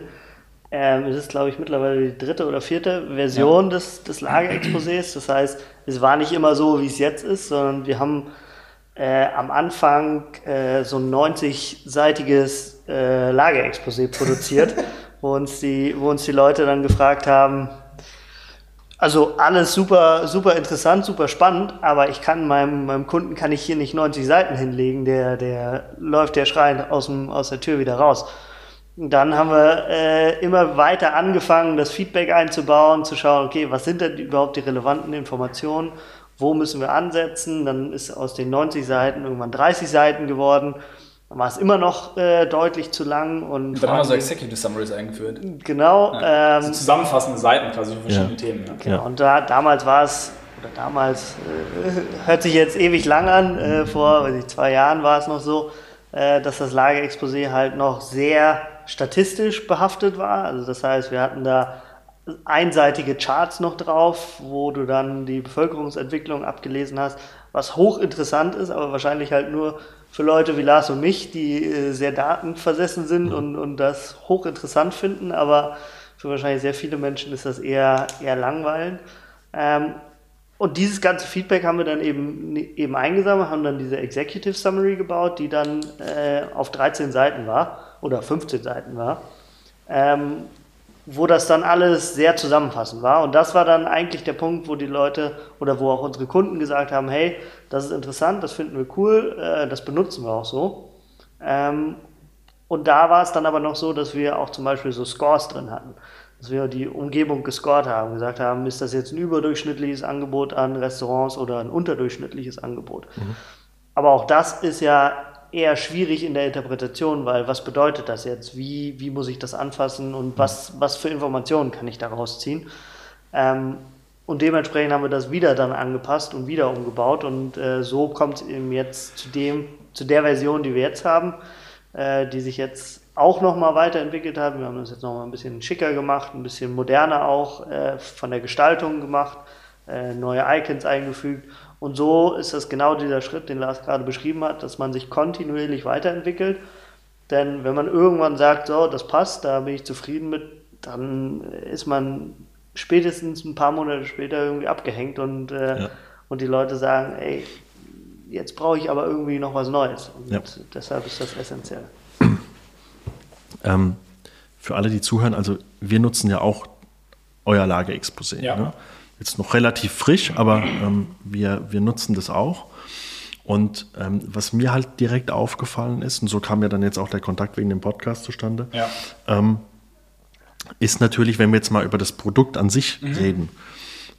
ähm, es ist, glaube ich, mittlerweile die dritte oder vierte Version ja. des, des Lagerexposés. Das heißt, es war nicht immer so, wie es jetzt ist, sondern wir haben äh, am Anfang äh, so ein 90-seitiges äh, Lagerexposé produziert, *laughs* wo, uns die, wo uns die Leute dann gefragt haben, also alles super, super interessant, super spannend, aber ich kann meinem, meinem Kunden kann ich hier nicht 90 Seiten hinlegen, der, der läuft der schreiend aus, dem, aus der Tür wieder raus. Dann haben wir äh, immer weiter angefangen, das Feedback einzubauen, zu schauen, okay, was sind denn überhaupt die relevanten Informationen, wo müssen wir ansetzen. Dann ist aus den 90 Seiten irgendwann 30 Seiten geworden. Dann war es immer noch äh, deutlich zu lang. Und dann haben wir so Executive Summaries eingeführt. Genau. Ja. Ähm, so zusammenfassende Seiten quasi für verschiedene ja. Themen. Ja. Genau. Und da, damals war es, oder damals, äh, hört sich jetzt ewig lang an, äh, vor weiß ich, zwei Jahren war es noch so, äh, dass das Lagerexposé halt noch sehr statistisch behaftet war. Also das heißt, wir hatten da einseitige Charts noch drauf, wo du dann die Bevölkerungsentwicklung abgelesen hast, was hochinteressant ist, aber wahrscheinlich halt nur für Leute wie Lars und mich, die äh, sehr datenversessen sind mhm. und, und das hochinteressant finden, aber für wahrscheinlich sehr viele Menschen ist das eher, eher langweilend. Ähm, und dieses ganze Feedback haben wir dann eben, eben eingesammelt, haben dann diese Executive Summary gebaut, die dann äh, auf 13 Seiten war oder 15 Seiten war, ähm, wo das dann alles sehr zusammenfassend war. Und das war dann eigentlich der Punkt, wo die Leute oder wo auch unsere Kunden gesagt haben, hey, das ist interessant, das finden wir cool, äh, das benutzen wir auch so. Ähm, und da war es dann aber noch so, dass wir auch zum Beispiel so Scores drin hatten dass wir die Umgebung gescored haben, gesagt haben, ist das jetzt ein überdurchschnittliches Angebot an Restaurants oder ein unterdurchschnittliches Angebot. Mhm. Aber auch das ist ja eher schwierig in der Interpretation, weil was bedeutet das jetzt? Wie, wie muss ich das anfassen und was, was für Informationen kann ich daraus ziehen? Ähm, und dementsprechend haben wir das wieder dann angepasst und wieder umgebaut und äh, so kommt es eben jetzt zu dem, zu der Version, die wir jetzt haben, äh, die sich jetzt auch nochmal weiterentwickelt hat. Wir haben das jetzt nochmal ein bisschen schicker gemacht, ein bisschen moderner auch äh, von der Gestaltung gemacht, äh, neue Icons eingefügt. Und so ist das genau dieser Schritt, den Lars gerade beschrieben hat, dass man sich kontinuierlich weiterentwickelt. Denn wenn man irgendwann sagt, so, das passt, da bin ich zufrieden mit, dann ist man spätestens ein paar Monate später irgendwie abgehängt und, äh, ja. und die Leute sagen, ey, jetzt brauche ich aber irgendwie noch was Neues. Und ja. deshalb ist das essentiell. *clears throat* Ähm, für alle, die zuhören, also wir nutzen ja auch euer Lageexposé. Ja. Ne? Jetzt noch relativ frisch, aber ähm, wir, wir nutzen das auch. Und ähm, was mir halt direkt aufgefallen ist, und so kam ja dann jetzt auch der Kontakt wegen dem Podcast zustande, ja. ähm, ist natürlich, wenn wir jetzt mal über das Produkt an sich mhm. reden,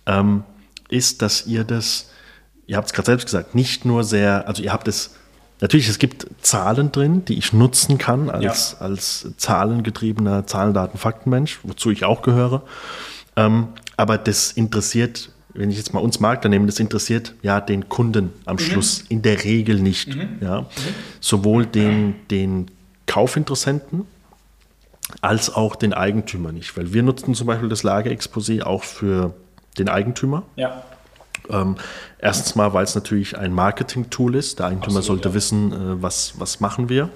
ähm, ist, dass ihr das, ihr habt es gerade selbst gesagt, nicht nur sehr, also ihr habt es, natürlich, es gibt Zahlen drin, die ich nutzen kann als, ja. als zahlengetriebener Zahlen, Daten, Faktenmensch, wozu ich auch gehöre. Aber das interessiert wenn ich jetzt mal uns Makler nehme, das interessiert ja den Kunden am mhm. Schluss in der Regel nicht. Mhm. Ja. Mhm. Sowohl den, den Kaufinteressenten als auch den Eigentümer nicht. Weil wir nutzen zum Beispiel das Lagerexposé auch für den Eigentümer. Ja. Ähm, erstens mal, weil es natürlich ein Marketing-Tool ist. Der Eigentümer Absolut, sollte ja. wissen, äh, was, was machen wir.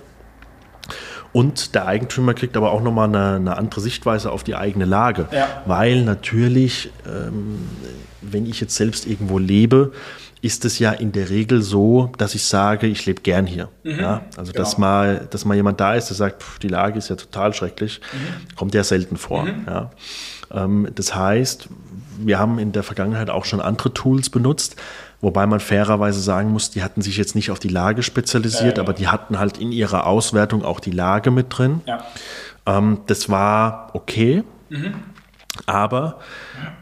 Und der Eigentümer kriegt aber auch nochmal eine, eine andere Sichtweise auf die eigene Lage. Ja. Weil natürlich, ähm, wenn ich jetzt selbst irgendwo lebe, ist es ja in der Regel so, dass ich sage, ich lebe gern hier. Mhm. Ja? Also, genau. dass, mal, dass mal jemand da ist, der sagt, pff, die Lage ist ja total schrecklich, mhm. kommt ja selten vor. Mhm. Ja? Ähm, das heißt, wir haben in der Vergangenheit auch schon andere Tools benutzt, Wobei man fairerweise sagen muss, die hatten sich jetzt nicht auf die Lage spezialisiert, ja, ja. aber die hatten halt in ihrer Auswertung auch die Lage mit drin. Ja. Ähm, das war okay, mhm. aber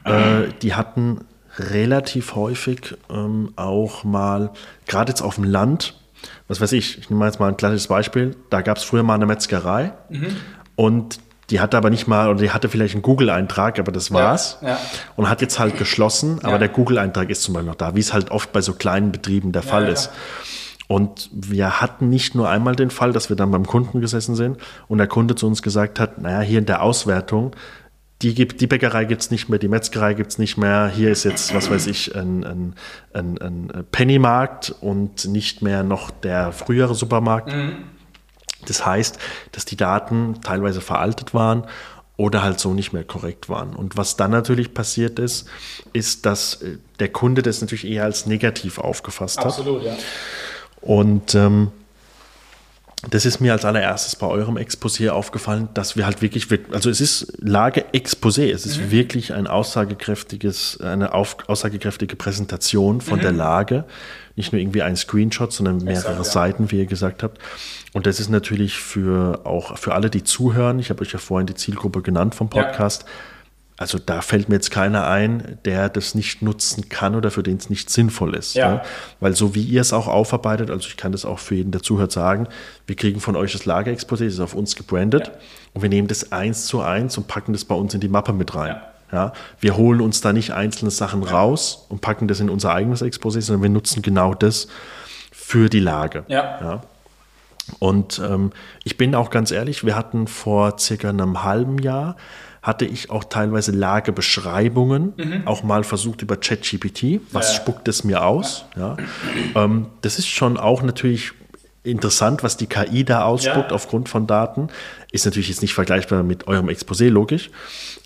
äh, die hatten relativ häufig ähm, auch mal, gerade jetzt auf dem Land, was weiß ich, ich nehme jetzt mal ein klassisches Beispiel, da gab es früher mal eine Metzgerei mhm. und die hatte aber nicht mal, oder die hatte vielleicht einen Google-Eintrag, aber das war's. Ja, ja. Und hat jetzt halt geschlossen, aber ja. der Google-Eintrag ist zum Beispiel noch da, wie es halt oft bei so kleinen Betrieben der Fall ist. Und wir hatten nicht nur einmal den Fall, dass wir dann beim Kunden gesessen sind und der Kunde zu uns gesagt hat, naja, hier in der Auswertung, die, gibt, die Bäckerei gibt es nicht mehr, die Metzgerei gibt es nicht mehr, hier ist jetzt, was weiß ich, ein, ein, ein, ein Pennymarkt und nicht mehr noch der frühere Supermarkt. Mhm. Das heißt, dass die Daten teilweise veraltet waren oder halt so nicht mehr korrekt waren. Und was dann natürlich passiert ist, ist, dass äh, der Kunde das natürlich eher als negativ aufgefasst hat. Absolut, ja. Und ähm, das ist mir als allererstes bei eurem Exposé aufgefallen, dass wir halt wirklich, also es ist Lage-Exposé, es ist mhm. wirklich ein aussagekräftiges, eine auf, aussagekräftige Präsentation von mhm. der Lage. Nicht nur irgendwie ein Screenshot, sondern mehrere Exakt, ja. Seiten, wie ihr gesagt habt. Und das ist natürlich für auch für alle, die zuhören. Ich habe euch ja vorhin die Zielgruppe genannt vom Podcast. Ja. Also da fällt mir jetzt keiner ein, der das nicht nutzen kann oder für den es nicht sinnvoll ist. Ja. Ne? Weil so wie ihr es auch aufarbeitet, also ich kann das auch für jeden, der zuhört, sagen, wir kriegen von euch das Lagerexposé, das ist auf uns gebrandet ja. und wir nehmen das eins zu eins und packen das bei uns in die Mappe mit rein. Ja. Ja, wir holen uns da nicht einzelne Sachen raus und packen das in unser eigenes Exposé, sondern wir nutzen genau das für die Lage. Ja. ja. Und ähm, ich bin auch ganz ehrlich, wir hatten vor circa einem halben Jahr, hatte ich auch teilweise Lagebeschreibungen, mhm. auch mal versucht über ChatGPT, was ja. spuckt es mir aus. Ja. Ähm, das ist schon auch natürlich interessant, was die KI da ausspuckt ja. aufgrund von Daten. Ist natürlich jetzt nicht vergleichbar mit eurem Exposé, logisch.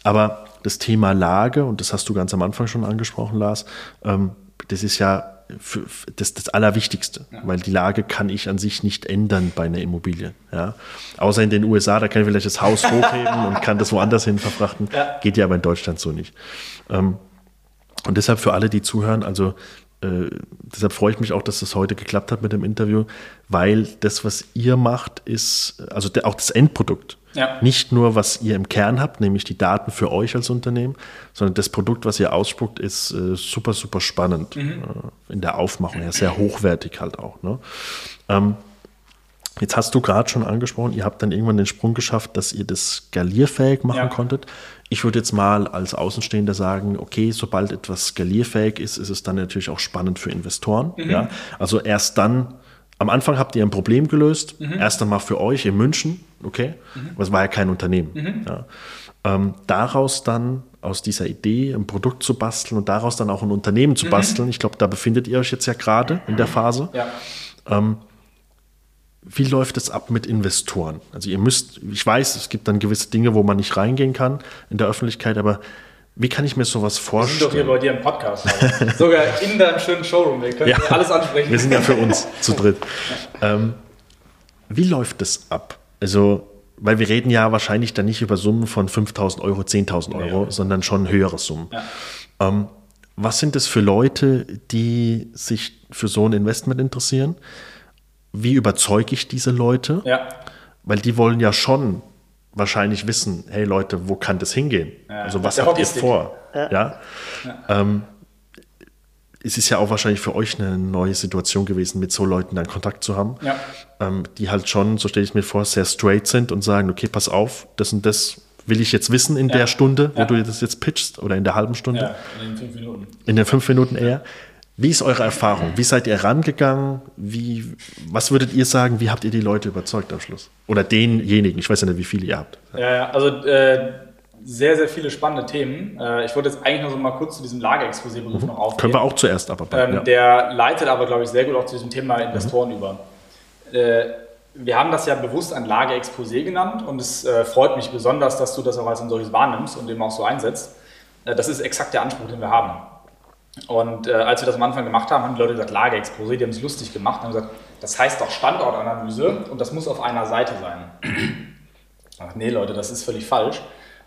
Aber das Thema Lage, und das hast du ganz am Anfang schon angesprochen, Lars, ähm, das ist ja für, das, das Allerwichtigste, ja. weil die Lage kann ich an sich nicht ändern bei einer Immobilie. Ja? Außer in den USA, da kann ich vielleicht das Haus *laughs* hochheben und kann das woanders hin verfrachten. Ja. Geht ja aber in Deutschland so nicht. Ähm, und deshalb für alle, die zuhören, also äh, deshalb freue ich mich auch, dass das heute geklappt hat mit dem Interview, weil das, was ihr macht, ist, also der, auch das Endprodukt. Ja. Nicht nur, was ihr im Kern habt, nämlich die Daten für euch als Unternehmen, sondern das Produkt, was ihr ausspuckt, ist äh, super, super spannend. Mhm. Äh, in der Aufmachung, ja, sehr hochwertig halt auch. Ne? Ähm, Jetzt hast du gerade schon angesprochen, ihr habt dann irgendwann den Sprung geschafft, dass ihr das skalierfähig machen ja. konntet. Ich würde jetzt mal als Außenstehender sagen, okay, sobald etwas skalierfähig ist, ist es dann natürlich auch spannend für Investoren. Mhm. Ja? Also erst dann, am Anfang habt ihr ein Problem gelöst, mhm. erst einmal für euch in München, okay, mhm. aber es war ja kein Unternehmen. Mhm. Ja? Ähm, daraus dann aus dieser Idee ein Produkt zu basteln und daraus dann auch ein Unternehmen zu mhm. basteln, ich glaube, da befindet ihr euch jetzt ja gerade in der Phase. Ja. Ähm, wie läuft es ab mit Investoren? Also ihr müsst, ich weiß, es gibt dann gewisse Dinge, wo man nicht reingehen kann in der Öffentlichkeit, aber Wie kann ich mir sowas vorstellen? Wir sind doch hier bei dir im Podcast. Sogar in deinem schönen Showroom. Wir können ja, alles ansprechen. Wir sind ja für uns zu dritt. Ähm, wie läuft das ab? Also, weil wir reden ja wahrscheinlich dann nicht über Summen von 5.000 Euro, 10.000 Euro, ja. sondern schon höhere Summen. Ja. Ähm, was sind das für Leute, die sich für so ein Investment interessieren? Wie überzeuge ich diese Leute? Ja. Weil die wollen ja schon wahrscheinlich wissen, hey Leute, wo kann das hingehen? Ja, also was habt ihr vor? Ja. ja? Ähm, es ist ja auch wahrscheinlich für euch eine neue Situation gewesen, mit so Leuten dann Kontakt zu haben, ja. ähm, die halt schon, so stelle ich mir vor, sehr straight sind und sagen, okay, pass auf, das und das will ich jetzt wissen in ja. der Stunde, wo ja. du das jetzt pitchst oder in der halben Stunde. Ja, in den fünf Minuten. In den fünf Minuten eher. Wie ist eure Erfahrung? Wie seid ihr rangegangen? Wie, was würdet ihr sagen? Wie habt ihr die Leute überzeugt am Schluss? Oder denjenigen? Ich weiß ja nicht, wie viele ihr habt. Ja, also äh, sehr, sehr viele spannende Themen. Äh, ich wollte jetzt eigentlich noch so mal kurz zu diesem Lagerexposé-Beruf mhm. noch aufgehen. Können wir auch zuerst aber. Ähm, ja. Der leitet aber, glaube ich, sehr gut auch zu diesem Thema Investoren mhm. über. Äh, wir haben das ja bewusst ein Lagerexposé genannt und es äh, freut mich besonders, dass du das auch als ein solches wahrnimmst und eben auch so einsetzt. Äh, das ist exakt der Anspruch, den wir haben. Und äh, als wir das am Anfang gemacht haben, haben die Leute gesagt, Lagerexposé, die haben es lustig gemacht, haben gesagt, das heißt doch Standortanalyse und das muss auf einer Seite sein. Ach, nee, Leute, das ist völlig falsch.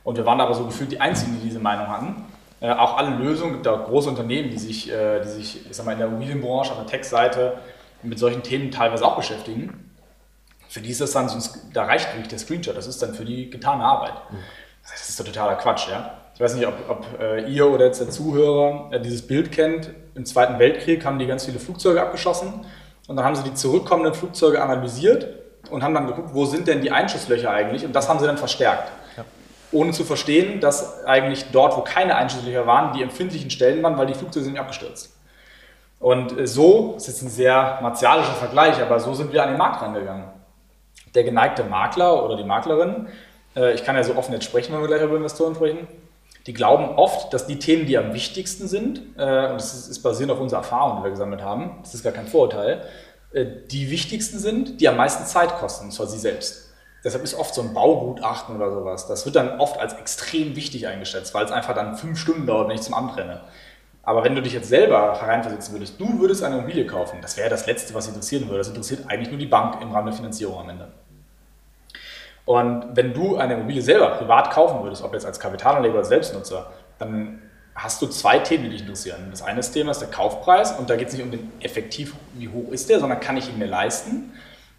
Und wir waren aber so gefühlt die Einzigen, die diese Meinung hatten. Äh, auch alle Lösungen, gibt auch große Unternehmen, die sich, äh, die sich ich sag mal, in der Immobilienbranche, auf der Tech-Seite mit solchen Themen teilweise auch beschäftigen. Für die ist das dann, sonst, da reicht wirklich der Screenshot, das ist dann für die getane Arbeit. Mhm. Das ist doch totaler Quatsch, ja. Ich weiß nicht, ob, ob äh, ihr oder jetzt der Zuhörer äh, dieses Bild kennt. Im Zweiten Weltkrieg haben die ganz viele Flugzeuge abgeschossen und dann haben sie die zurückkommenden Flugzeuge analysiert und haben dann geguckt, wo sind denn die Einschusslöcher eigentlich und das haben sie dann verstärkt. Ja. Ohne zu verstehen, dass eigentlich dort, wo keine Einschusslöcher waren, die empfindlichen Stellen waren, weil die Flugzeuge sind abgestürzt. Und äh, so, das ist jetzt ein sehr martialischer Vergleich, aber so sind wir an den Markt rangegangen. Der geneigte Makler oder die Maklerin, äh, ich kann ja so offen jetzt sprechen, wenn wir gleich über Investoren sprechen, die glauben oft, dass die Themen, die am wichtigsten sind, äh, und das ist, ist basierend auf unserer Erfahrung, die wir gesammelt haben, das ist gar kein Vorurteil, äh, die wichtigsten sind, die am meisten Zeit kosten, und zwar sie selbst. Deshalb ist oft so ein Baugutachten oder sowas, das wird dann oft als extrem wichtig eingeschätzt, weil es einfach dann fünf Stunden dauert, wenn ich zum Amt renne. Aber wenn du dich jetzt selber hereinversetzen würdest, du würdest eine Immobilie kaufen, das wäre das Letzte, was interessieren würde. Das interessiert eigentlich nur die Bank im Rahmen der Finanzierung am Ende. Und wenn du eine Immobilie selber privat kaufen würdest, ob jetzt als Kapitalanleger oder Selbstnutzer, dann hast du zwei Themen, die dich interessieren. Das eine Thema ist der Kaufpreis und da geht es nicht um den effektiv, wie hoch ist der, sondern kann ich ihn mir leisten?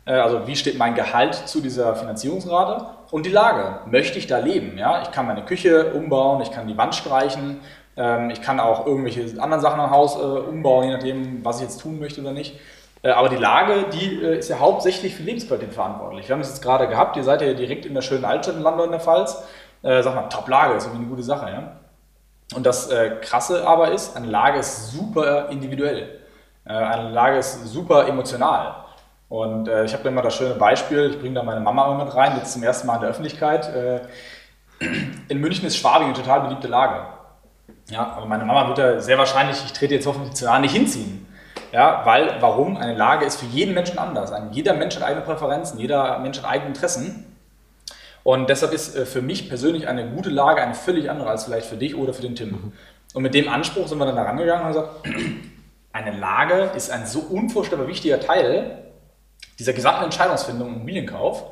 Äh, also wie steht mein Gehalt zu dieser Finanzierungsrate? Und die Lage, möchte ich da leben? Ja? Ich kann meine Küche umbauen, ich kann die Wand streichen, ähm, ich kann auch irgendwelche anderen Sachen am Haus äh, umbauen, je nachdem, was ich jetzt tun möchte oder nicht. Äh, aber die Lage, die ist ja hauptsächlich für Lebensqualität verantwortlich. Wir haben es jetzt gerade gehabt, ihr seid ja direkt in der schönen Altstadt in London in der Pfalz. Sag mal, Top-Lage ist irgendwie eine gute Sache. Ja? Und das äh, Krasse aber ist, eine Lage ist super individuell. Äh, eine Lage ist super emotional. Und äh, ich habe immer das schöne Beispiel, ich bringe da meine Mama mit rein, jetzt zum ersten Mal in der Öffentlichkeit. Äh, in München ist Schwabing eine total beliebte Lage. Ja, aber meine Mama wird da sehr wahrscheinlich, ich trete jetzt hoffentlich zu nah, nicht hinziehen. Ja, weil, warum? Eine Lage ist für jeden Menschen anders. Ein, jeder Mensch hat eigene Präferenzen, jeder Mensch hat eigene Interessen. Und deshalb ist äh, für mich persönlich eine gute Lage eine völlig andere als vielleicht für dich oder für den Tim. Mhm. Und mit dem Anspruch sind wir dann da rangegangen und haben gesagt, *clears throat* eine Lage ist ein so unvorstellbar wichtiger Teil dieser gesamten Entscheidungsfindung im Immobilienkauf.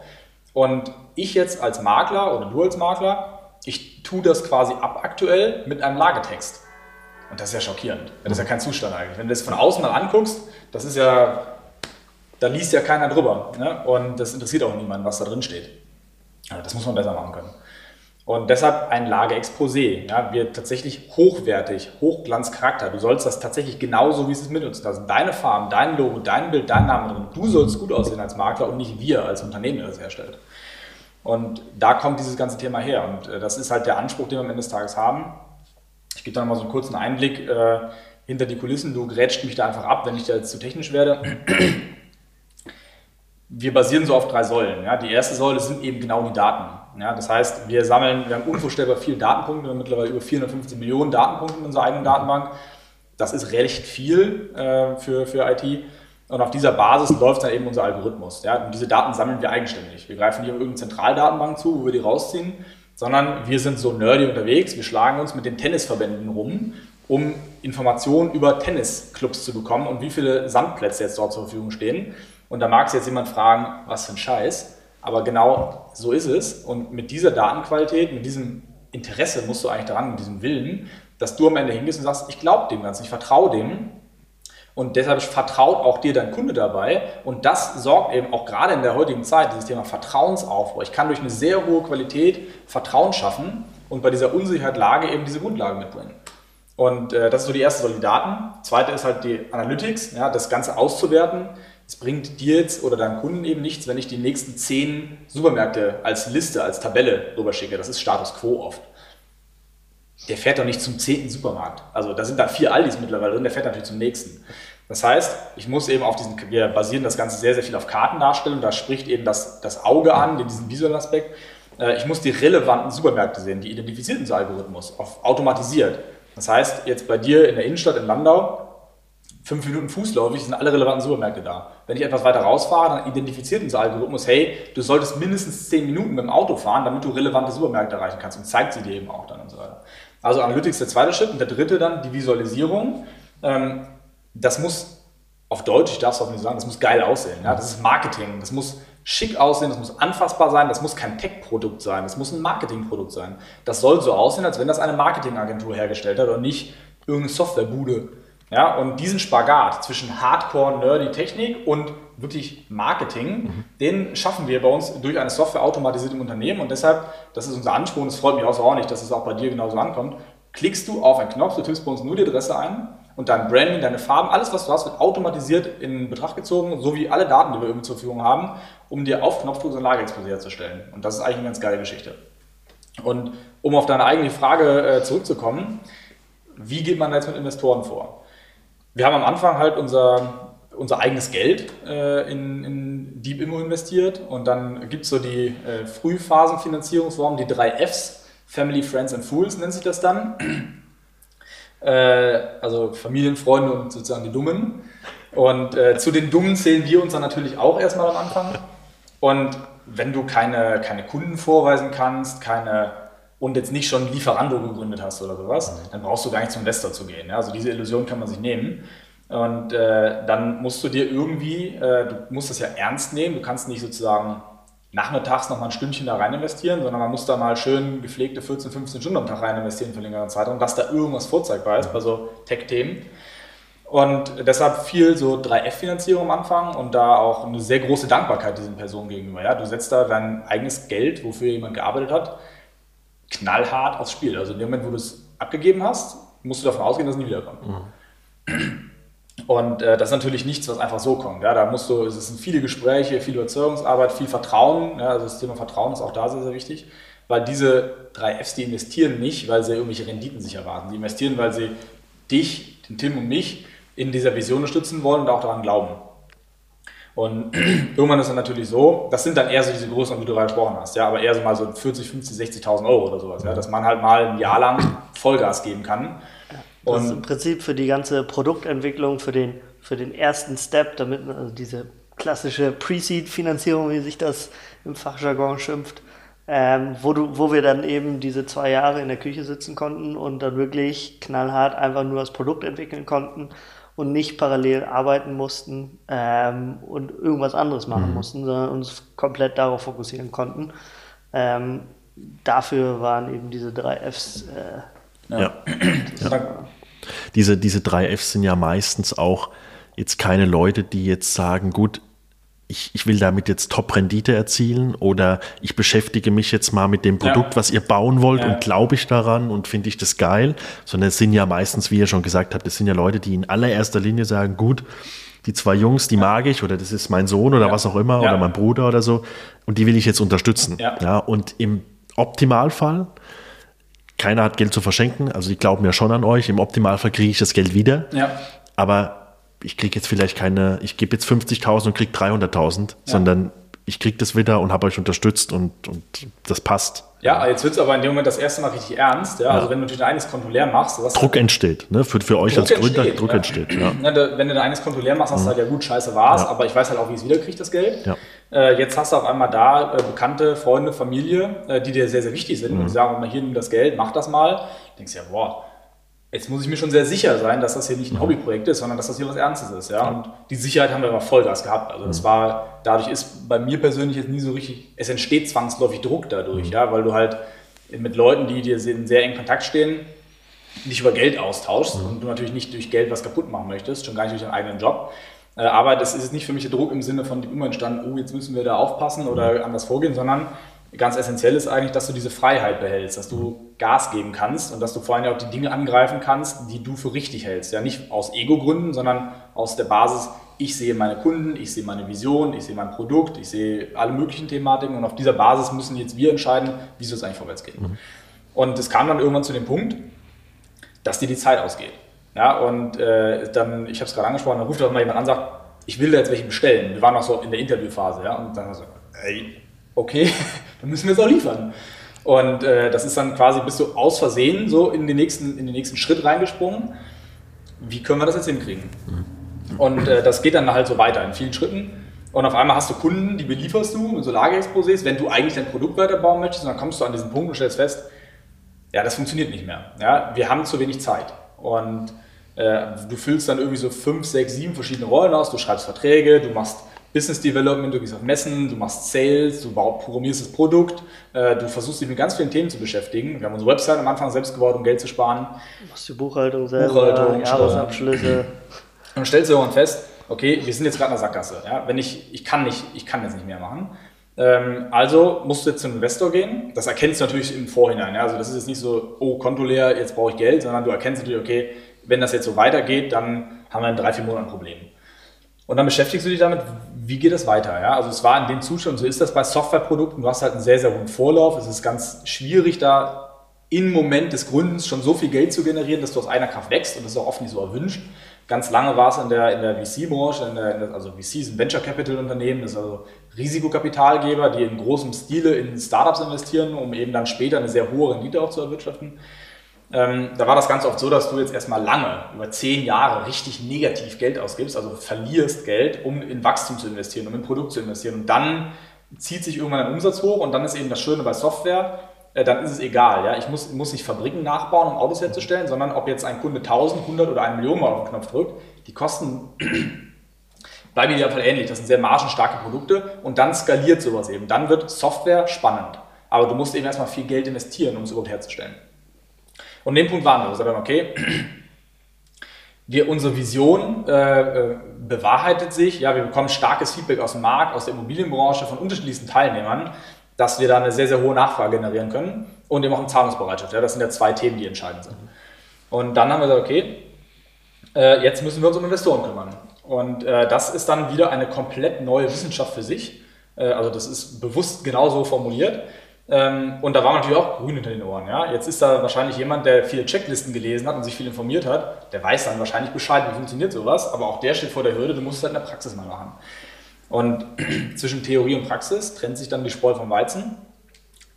Und ich jetzt als Makler oder du als Makler, ich tue das quasi ab aktuell mit einem Lagetext. Und das ist ja schockierend. Das ist ja kein Zustand eigentlich. Wenn du das von außen mal anguckst, das ist ja, da liest ja keiner drüber. Ne? Und das interessiert auch niemanden, was da drin steht. Das muss man besser machen können. Und deshalb ein Lageexposé. Ja, wird tatsächlich hochwertig, Hochglanzcharakter. Du sollst das tatsächlich genauso, wie es ist, mitnutzen. Da sind deine Farben, dein Logo, dein Bild, dein Name drin. Du sollst gut aussehen als Makler und nicht wir als Unternehmen, der das herstellt. Und da kommt dieses ganze Thema her. Und äh, das ist halt der Anspruch, den wir am Ende des Tages haben. Ich gebe da mal so einen kurzen Einblick äh, hinter die Kulissen. Du grätscht mich da einfach ab, wenn ich da jetzt zu technisch werde wir basieren so auf drei Säulen. Ja. Die erste Säule sind eben genau die Daten. Ja. Das heißt, wir sammeln, wir haben unvorstellbar viele Datenpunkte, wir haben mittlerweile über 450 Millionen Datenpunkte in unserer eigenen Datenbank. Das ist recht viel äh, für, für IT. Und auf dieser Basis läuft dann eben unser Algorithmus. Ja. Und diese Daten sammeln wir eigenständig. Wir greifen nicht auf irgendeine Zentraldatenbank zu, wo wir die rausziehen, sondern wir sind so nerdy unterwegs, wir schlagen uns mit den Tennisverbänden rum, um Informationen über Tennisclubs zu bekommen und wie viele Sandplätze jetzt dort zur Verfügung stehen. Und da mag sich jetzt jemand fragen, was für ein Scheiß. Aber genau so ist es. Und mit dieser Datenqualität, mit diesem Interesse musst du eigentlich daran, mit diesem Willen, dass du am Ende hingehst und sagst, ich glaube dem Ganzen, ich vertraue dem. Und deshalb vertraut auch dir dein Kunde dabei. Und das sorgt eben auch gerade in der heutigen Zeit, dieses Thema Vertrauensaufbau. Ich kann durch eine sehr hohe Qualität Vertrauen schaffen und bei dieser Unsicherheit Lage eben diese Grundlage mitbringen. Und äh, das ist so die erste Säule Daten. Zweite ist halt die Analytics, ja, das Ganze auszuwerten es bringt dir jetzt oder deinem Kunden eben nichts, wenn ich die nächsten zehn Supermärkte als Liste, als Tabelle rüberschicke. Das ist Status Quo oft. Der fährt doch nicht zum zehnten Supermarkt. Also da sind da vier Aldis mittlerweile drin, der fährt natürlich zum nächsten. Das heißt, ich muss eben auf diesen, wir basieren das Ganze sehr, sehr viel auf Kartendarstellung, da spricht eben das, das Auge an, diesen visuellen Aspekt. Äh, ich muss die relevanten Supermärkte sehen, die identifizierten Algorithmus, auf automatisiert. Das heißt, jetzt bei dir in der Innenstadt in Landau, fünf Minuten fußläufig sind alle relevanten Supermärkte da. Wenn ich etwas weiter rausfahre, dann identifiziert unser Algorithmus, hey, du solltest mindestens zehn Minuten mit dem Auto fahren, damit du relevante Supermärkte erreichen kannst und zeigt sie dir eben auch dann und so weiter. Also Analytics der zweite Schritt und der dritte dann die Visualisierung. Ähm, das muss auf Deutsch, ich darf es auch nicht sagen, das muss geil aussehen. Ja? Das ist Marketing, das muss schick aussehen, das muss anfassbar sein, das muss kein Tech-Produkt sein, das muss ein Marketing-Produkt sein. Das soll so aussehen, als wenn das eine Marketingagentur hergestellt hat und nicht irgendeine Softwarebude ja, und diesen Spagat zwischen Hardcore, nerdy Technik und wirklich Marketing, mhm. den schaffen wir bei uns durch eine Software automatisiert im Unternehmen. Und deshalb, das ist unser Anspruch, und es freut mich nicht, dass es auch bei dir genauso ankommt, klickst du auf einen Knopf, du tippst bei uns nur die Adresse ein und dein Branding, deine Farben, alles, was du hast, wird automatisiert in Betracht gezogen, sowie alle Daten, die wir irgendwie zur Verfügung haben, um dir auf Knopfdruck ein Lagerexposé herzustellen. Und das ist eigentlich eine ganz geile Geschichte. Und um auf deine eigene Frage äh, zurückzukommen, wie geht man jetzt mit Investoren vor? Wir haben am Anfang halt unser, unser eigenes Geld äh, in, in Deep Immo investiert und dann gibt es so die äh, Frühphasenfinanzierungsform, die drei Fs, Family, Friends and Fools nennt sich das dann. *clears throat* äh, also Familien, Freunde und sozusagen die Dummen. Und äh, zu den Dummen zählen wir uns dann natürlich auch erstmal am Anfang. Und wenn du keine, keine Kunden vorweisen kannst, keine und jetzt nicht schon Lieferando gegründet hast oder sowas, mhm. dann brauchst du gar nicht zum Investor zu gehen. Ja? Also diese Illusion kann man sich nehmen. Und äh, dann musst du dir irgendwie, äh, du musst das ja ernst nehmen, du kannst nicht sozusagen nachmittags noch mal ein Stündchen da rein investieren, sondern man muss da mal schön gepflegte 14, 15 Stunden am Tag rein investieren für längere Zeitraum, dass da irgendwas vorzeigbar ist bei so Tech-Themen. Und deshalb viel so 3F-Finanzierung am Anfang und da auch eine sehr große Dankbarkeit diesen Personen gegenüber. Ja? Du setzt da dein eigenes Geld, wofür jemand gearbeitet hat, knallhart aufs Spiel. Also in dem Moment, wo du es abgegeben hast, musst du davon ausgehen, dass es nie wiederkommt. Mhm. Und äh, das ist natürlich nichts, was einfach so kommt. Ja, da musst du, es sind viele Gespräche, viel Überzeugungsarbeit, viel Vertrauen. Ja, also das Thema Vertrauen ist auch da sehr, sehr wichtig, weil diese drei Fs, die investieren nicht, weil sie irgendwelche Renditen sich erwarten. Die investieren, weil sie dich, den Tim und mich in dieser Vision unterstützen wollen und auch daran glauben. Und *clears throat* irgendwann ist es natürlich so, das sind dann eher so diese Größen, wie du gerade gesprochen hast, ja, aber eher so mal so 40, 50, 60.000 Euro oder sowas, ja, dass man halt mal ein Jahr lang Vollgas geben kann. Das und ist im Prinzip für die ganze Produktentwicklung, für den, für den ersten Step, damit also diese klassische Pre-Seed-Finanzierung, wie sich das im Fachjargon schimpft, ähm, wo, du, wo wir dann eben diese zwei Jahre in der Küche sitzen konnten und dann wirklich knallhart einfach nur das Produkt entwickeln konnten und nicht parallel arbeiten mussten ähm, und irgendwas anderes machen mhm. mussten, sondern uns komplett darauf fokussieren konnten. Ähm, dafür waren eben diese drei Fs. Äh, ja. ja. Diese, diese drei Fs sind ja meistens auch jetzt keine Leute, die jetzt sagen, gut, ich, ich will damit jetzt Top-Rendite erzielen oder ich beschäftige mich jetzt mal mit dem Produkt, ja. was ihr bauen wollt ja. und glaube ich daran und finde ich das geil, sondern es sind ja meistens, wie ihr schon gesagt habt, es sind ja Leute, die in allererster Linie sagen, gut, die zwei Jungs, die ja. mag ich oder das ist mein Sohn oder was auch immer oder mein Bruder oder so und die will ich jetzt unterstützen. Ja. und im Optimalfall keiner hat Geld zu verschenken, also die glauben ja schon an euch. Im Optimalfall kriege ich das Geld wieder. Ja. Aber ich kriege jetzt vielleicht keine, ich gebe jetzt 50.000 und kriege 300.000, ja. sondern ich kriege das wieder und habe euch unterstützt und, und das passt. Ja, jetzt wird es aber in dem Moment das erste Mal richtig ernst. Ja? ja. Also wenn du natürlich ein eigenes Konto leer machst. Druck entsteht, ne? für, für euch Druck als Gründer entsteht, Druck ja. entsteht. Ja. wenn du dein eigenes Konto leer machst, hast du mhm. halt ja gut, scheiße war's, aber ich weiß halt auch, wie ich es wiederkriege, das Geld. Äh, jetzt hast du auf einmal da äh, Bekannte, Freunde, Familie, äh, die dir sehr, sehr wichtig sind mhm. und die sagen, hier nimm das Geld, mach das mal. Du denkst ja, boah, jetzt muss ich mir schon sehr sicher sein, dass das hier nicht ein mhm. Hobbyprojekt ist, sondern dass das hier was Ernstes ist. Ja? Und die Sicherheit haben wir immer Vollgas gehabt. Also das mhm. war, dadurch ist bei mir persönlich jetzt nie so richtig, es entsteht zwangsläufig Druck dadurch, mhm. ja, weil du halt mit Leuten, die dir in sehr engen Kontakt stehen, nicht über Geld austauschst mhm. und du natürlich nicht durch Geld was kaputt machen möchtest, schon gar nicht durch deinen eigenen Job. Äh, aber das ist nicht für mich der Druck im Sinne von immer entstanden, oh, jetzt müssen wir da aufpassen oder anders vorgehen, sondern ganz essentiell ist eigentlich, dass du diese Freiheit behältst, dass du Gas geben kannst und dass du vor allem auch die Dinge angreifen kannst, die du für richtig hältst. Ja, nicht aus Ego-Gründen, sondern aus der Basis, ich sehe meine Kunden, ich sehe meine Vision, ich sehe mein Produkt, ich sehe alle möglichen Thematiken und auf dieser Basis müssen jetzt wir entscheiden, wie soll es eigentlich vorwärts gehen. Mhm. Und es kam dann irgendwann zu dem Punkt, dass dir die Zeit ausgeht. Ja, und äh, dann, ich habe es gerade angesprochen, dann ruft auch mal jemand an und sagt, ich will da jetzt welche bestellen. Wir waren noch so in der Interviewphase, ja, und dann so, ey, okay, *laughs* dann müssen wir es auch liefern. Und äh, das ist dann quasi, bist du aus Versehen so in den nächsten, in den nächsten Schritt reingesprungen. Wie können wir das jetzt hinkriegen? Und äh, das geht dann halt so weiter in vielen Schritten. Und auf einmal hast du Kunden, die belieferst du mit so Lagerexposés, wenn du eigentlich dein Produkt weiterbauen möchtest, und dann kommst du an diesen Punkt und stellst fest, ja, das funktioniert nicht mehr. Ja, wir haben zu wenig Zeit. Und äh, du füllst dann irgendwie so fünf, sechs, sieben verschiedene Rollen aus, du schreibst Verträge, du machst Business Development, du gehst auf Messen, du machst Sales, du programmierst das Produkt, äh, du versuchst dich mit ganz vielen Themen zu beschäftigen. Wir haben unsere Website am Anfang selbst gebaut, um Geld zu sparen. Du machst die Buchhaltung selber, Buchhaltung, Jahresabschlüsse. *clears throat* Und stellst du irgendwann fest, okay, wir sind jetzt gerade in der Sackgasse. Ja? Wenn ich, ich kann nicht, ich kann jetzt nicht mehr machen. Ähm, also musst du jetzt zum Investor gehen. Das erkennst du natürlich im Vorhinein. Ja? Also das ist jetzt nicht so, oh, Konto leer, jetzt brauche ich Geld, sondern du erkennst natürlich, okay, wenn das jetzt so weitergeht, dann haben wir in drei, vier Monaten ein Problem. Und dann beschäftigst du dich damit, wie geht es weiter? Ja? Also es war in dem Zustand, so ist das bei Softwareprodukten, du hast halt einen sehr, sehr hohen Vorlauf. Es ist ganz schwierig, da im Moment des Gründens schon so viel Geld zu generieren, dass du aus einer Kraft wächst und das ist auch oft nicht so erwünscht. Ganz lange war es in der, in der VC-Branche, also VC sind Venture Capital Unternehmen, das ist also Risikokapitalgeber, die in großem Stile in Startups investieren, um eben dann später eine sehr hohe Rendite auch zu erwirtschaften. Ähm, da war das ganz oft so, dass du jetzt erstmal lange, über zehn Jahre, richtig negativ Geld ausgibst, also verlierst Geld, um in Wachstum zu investieren, um in Produkt zu investieren. Und dann zieht sich irgendwann ein Umsatz hoch und dann ist eben das Schöne bei Software, äh, dann ist es egal. Ja? Ich muss, muss nicht Fabriken nachbauen, um Autos herzustellen, sondern ob jetzt ein Kunde 1000, 100 oder 1 Million mal auf den Knopf drückt, die Kosten *clears throat* bleiben Fall ähnlich. Das sind sehr margenstarke Produkte und dann skaliert sowas eben. Dann wird Software spannend. Aber du musst eben erstmal viel Geld investieren, um es überhaupt herzustellen. Und dem Punkt waren wir. Wir sagten, okay, wir, unsere Vision äh, äh, bewahrheitet sich. Ja, wir bekommen starkes Feedback aus dem Markt, aus der Immobilienbranche, von unterschiedlichsten Teilnehmern, dass wir da eine sehr, sehr hohe Nachfrage generieren können und eben auch eine Zahlungsbereitschaft. Ja, das sind ja zwei Themen, die entscheidend sind. Und dann haben wir gesagt, okay, äh, jetzt müssen wir uns um Investoren kümmern. Und äh, das ist dann wieder eine komplett neue Wissenschaft für sich. Äh, also das ist bewusst genauso formuliert. Ähm, und da war man natürlich auch grün hinter den Ohren. Ja? Jetzt ist da wahrscheinlich jemand, der viele Checklisten gelesen hat und sich viel informiert hat, der weiß dann wahrscheinlich Bescheid, wie funktioniert sowas, aber auch der steht vor der Hürde, du musst es halt in der Praxis mal machen. Und *clears throat* zwischen Theorie und Praxis trennt sich dann die Spreu vom Weizen.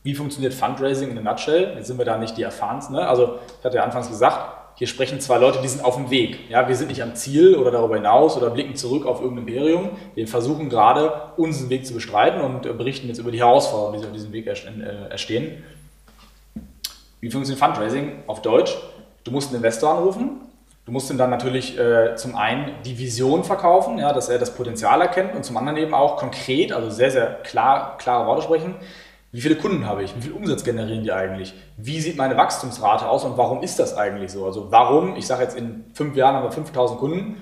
Wie funktioniert Fundraising in a nutshell? Jetzt sind wir da nicht die erfahrensten. Ne? Also, ich hatte ja anfangs gesagt, hier sprechen zwei Leute, die sind auf dem Weg. Ja, wir sind nicht am Ziel oder darüber hinaus oder blicken zurück auf irgendein Imperium. Wir versuchen gerade, unseren Weg zu bestreiten und berichten jetzt über die Herausforderungen, die auf diesem Weg äh, erstehen. Wie funktioniert Fundraising auf Deutsch? Du musst einen Investor anrufen. Du musst ihm dann natürlich äh, zum einen die Vision verkaufen, ja, dass er das Potenzial erkennt und zum anderen eben auch konkret, also sehr, sehr klar, klare Worte sprechen. Wie viele Kunden habe ich? Wie viel Umsatz generieren die eigentlich? Wie sieht meine Wachstumsrate aus und warum ist das eigentlich so? Also warum, ich sage jetzt in fünf Jahren haben wir 5000 Kunden,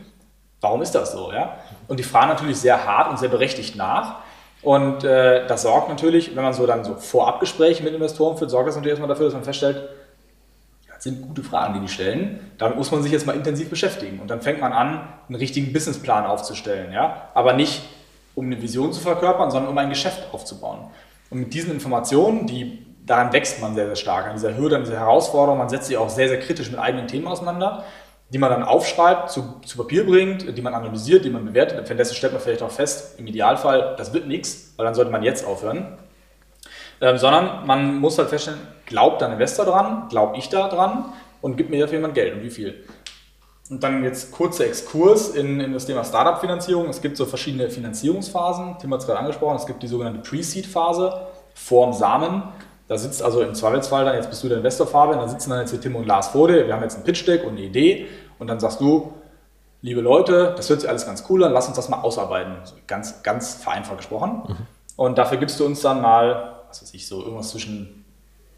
warum ist das so? Ja? Und die fragen natürlich sehr hart und sehr berechtigt nach. Und äh, das sorgt natürlich, wenn man so dann so Vorabgespräche mit Investoren führt, sorgt das natürlich erstmal dafür, dass man feststellt, das sind gute Fragen, die die stellen. Damit muss man sich jetzt mal intensiv beschäftigen. Und dann fängt man an, einen richtigen Businessplan aufzustellen. Ja? Aber nicht, um eine Vision zu verkörpern, sondern um ein Geschäft aufzubauen. Und mit diesen Informationen, die daran wächst man sehr, sehr stark, an dieser Hürde, an dieser Herausforderung, man setzt sich auch sehr, sehr kritisch mit eigenen Themen auseinander. die man dann aufschreibt, zu, zu Papier bringt, die man analysiert, die man bewertet. Währenddessen stellt man vielleicht auch fest, im Idealfall, das wird nichts, weil dann sollte man jetzt aufhören. Ähm, sondern man muss halt feststellen, glaubt ein Investor dran, glaube ich da dran und gibt mir dafür jemand Geld und wie viel. Und dann jetzt kurzer Exkurs in, in das Thema Startup-Finanzierung. Es gibt so verschiedene Finanzierungsphasen. Tim hat es gerade angesprochen. Es gibt die sogenannte Pre-Seed-Phase, vorm Samen. Da sitzt also im Zweifelsfall dann, jetzt bist du der Investor Fabian, da sitzen dann jetzt hier Tim und Lars vor dir. Wir haben jetzt ein Pitch-Deck und eine Idee. Und dann sagst du, liebe Leute, das hört sich alles ganz cool an, lass uns das mal ausarbeiten. Ganz, ganz vereinfacht gesprochen. Mhm. Und dafür gibst du uns dann mal, was weiß ich, so irgendwas zwischen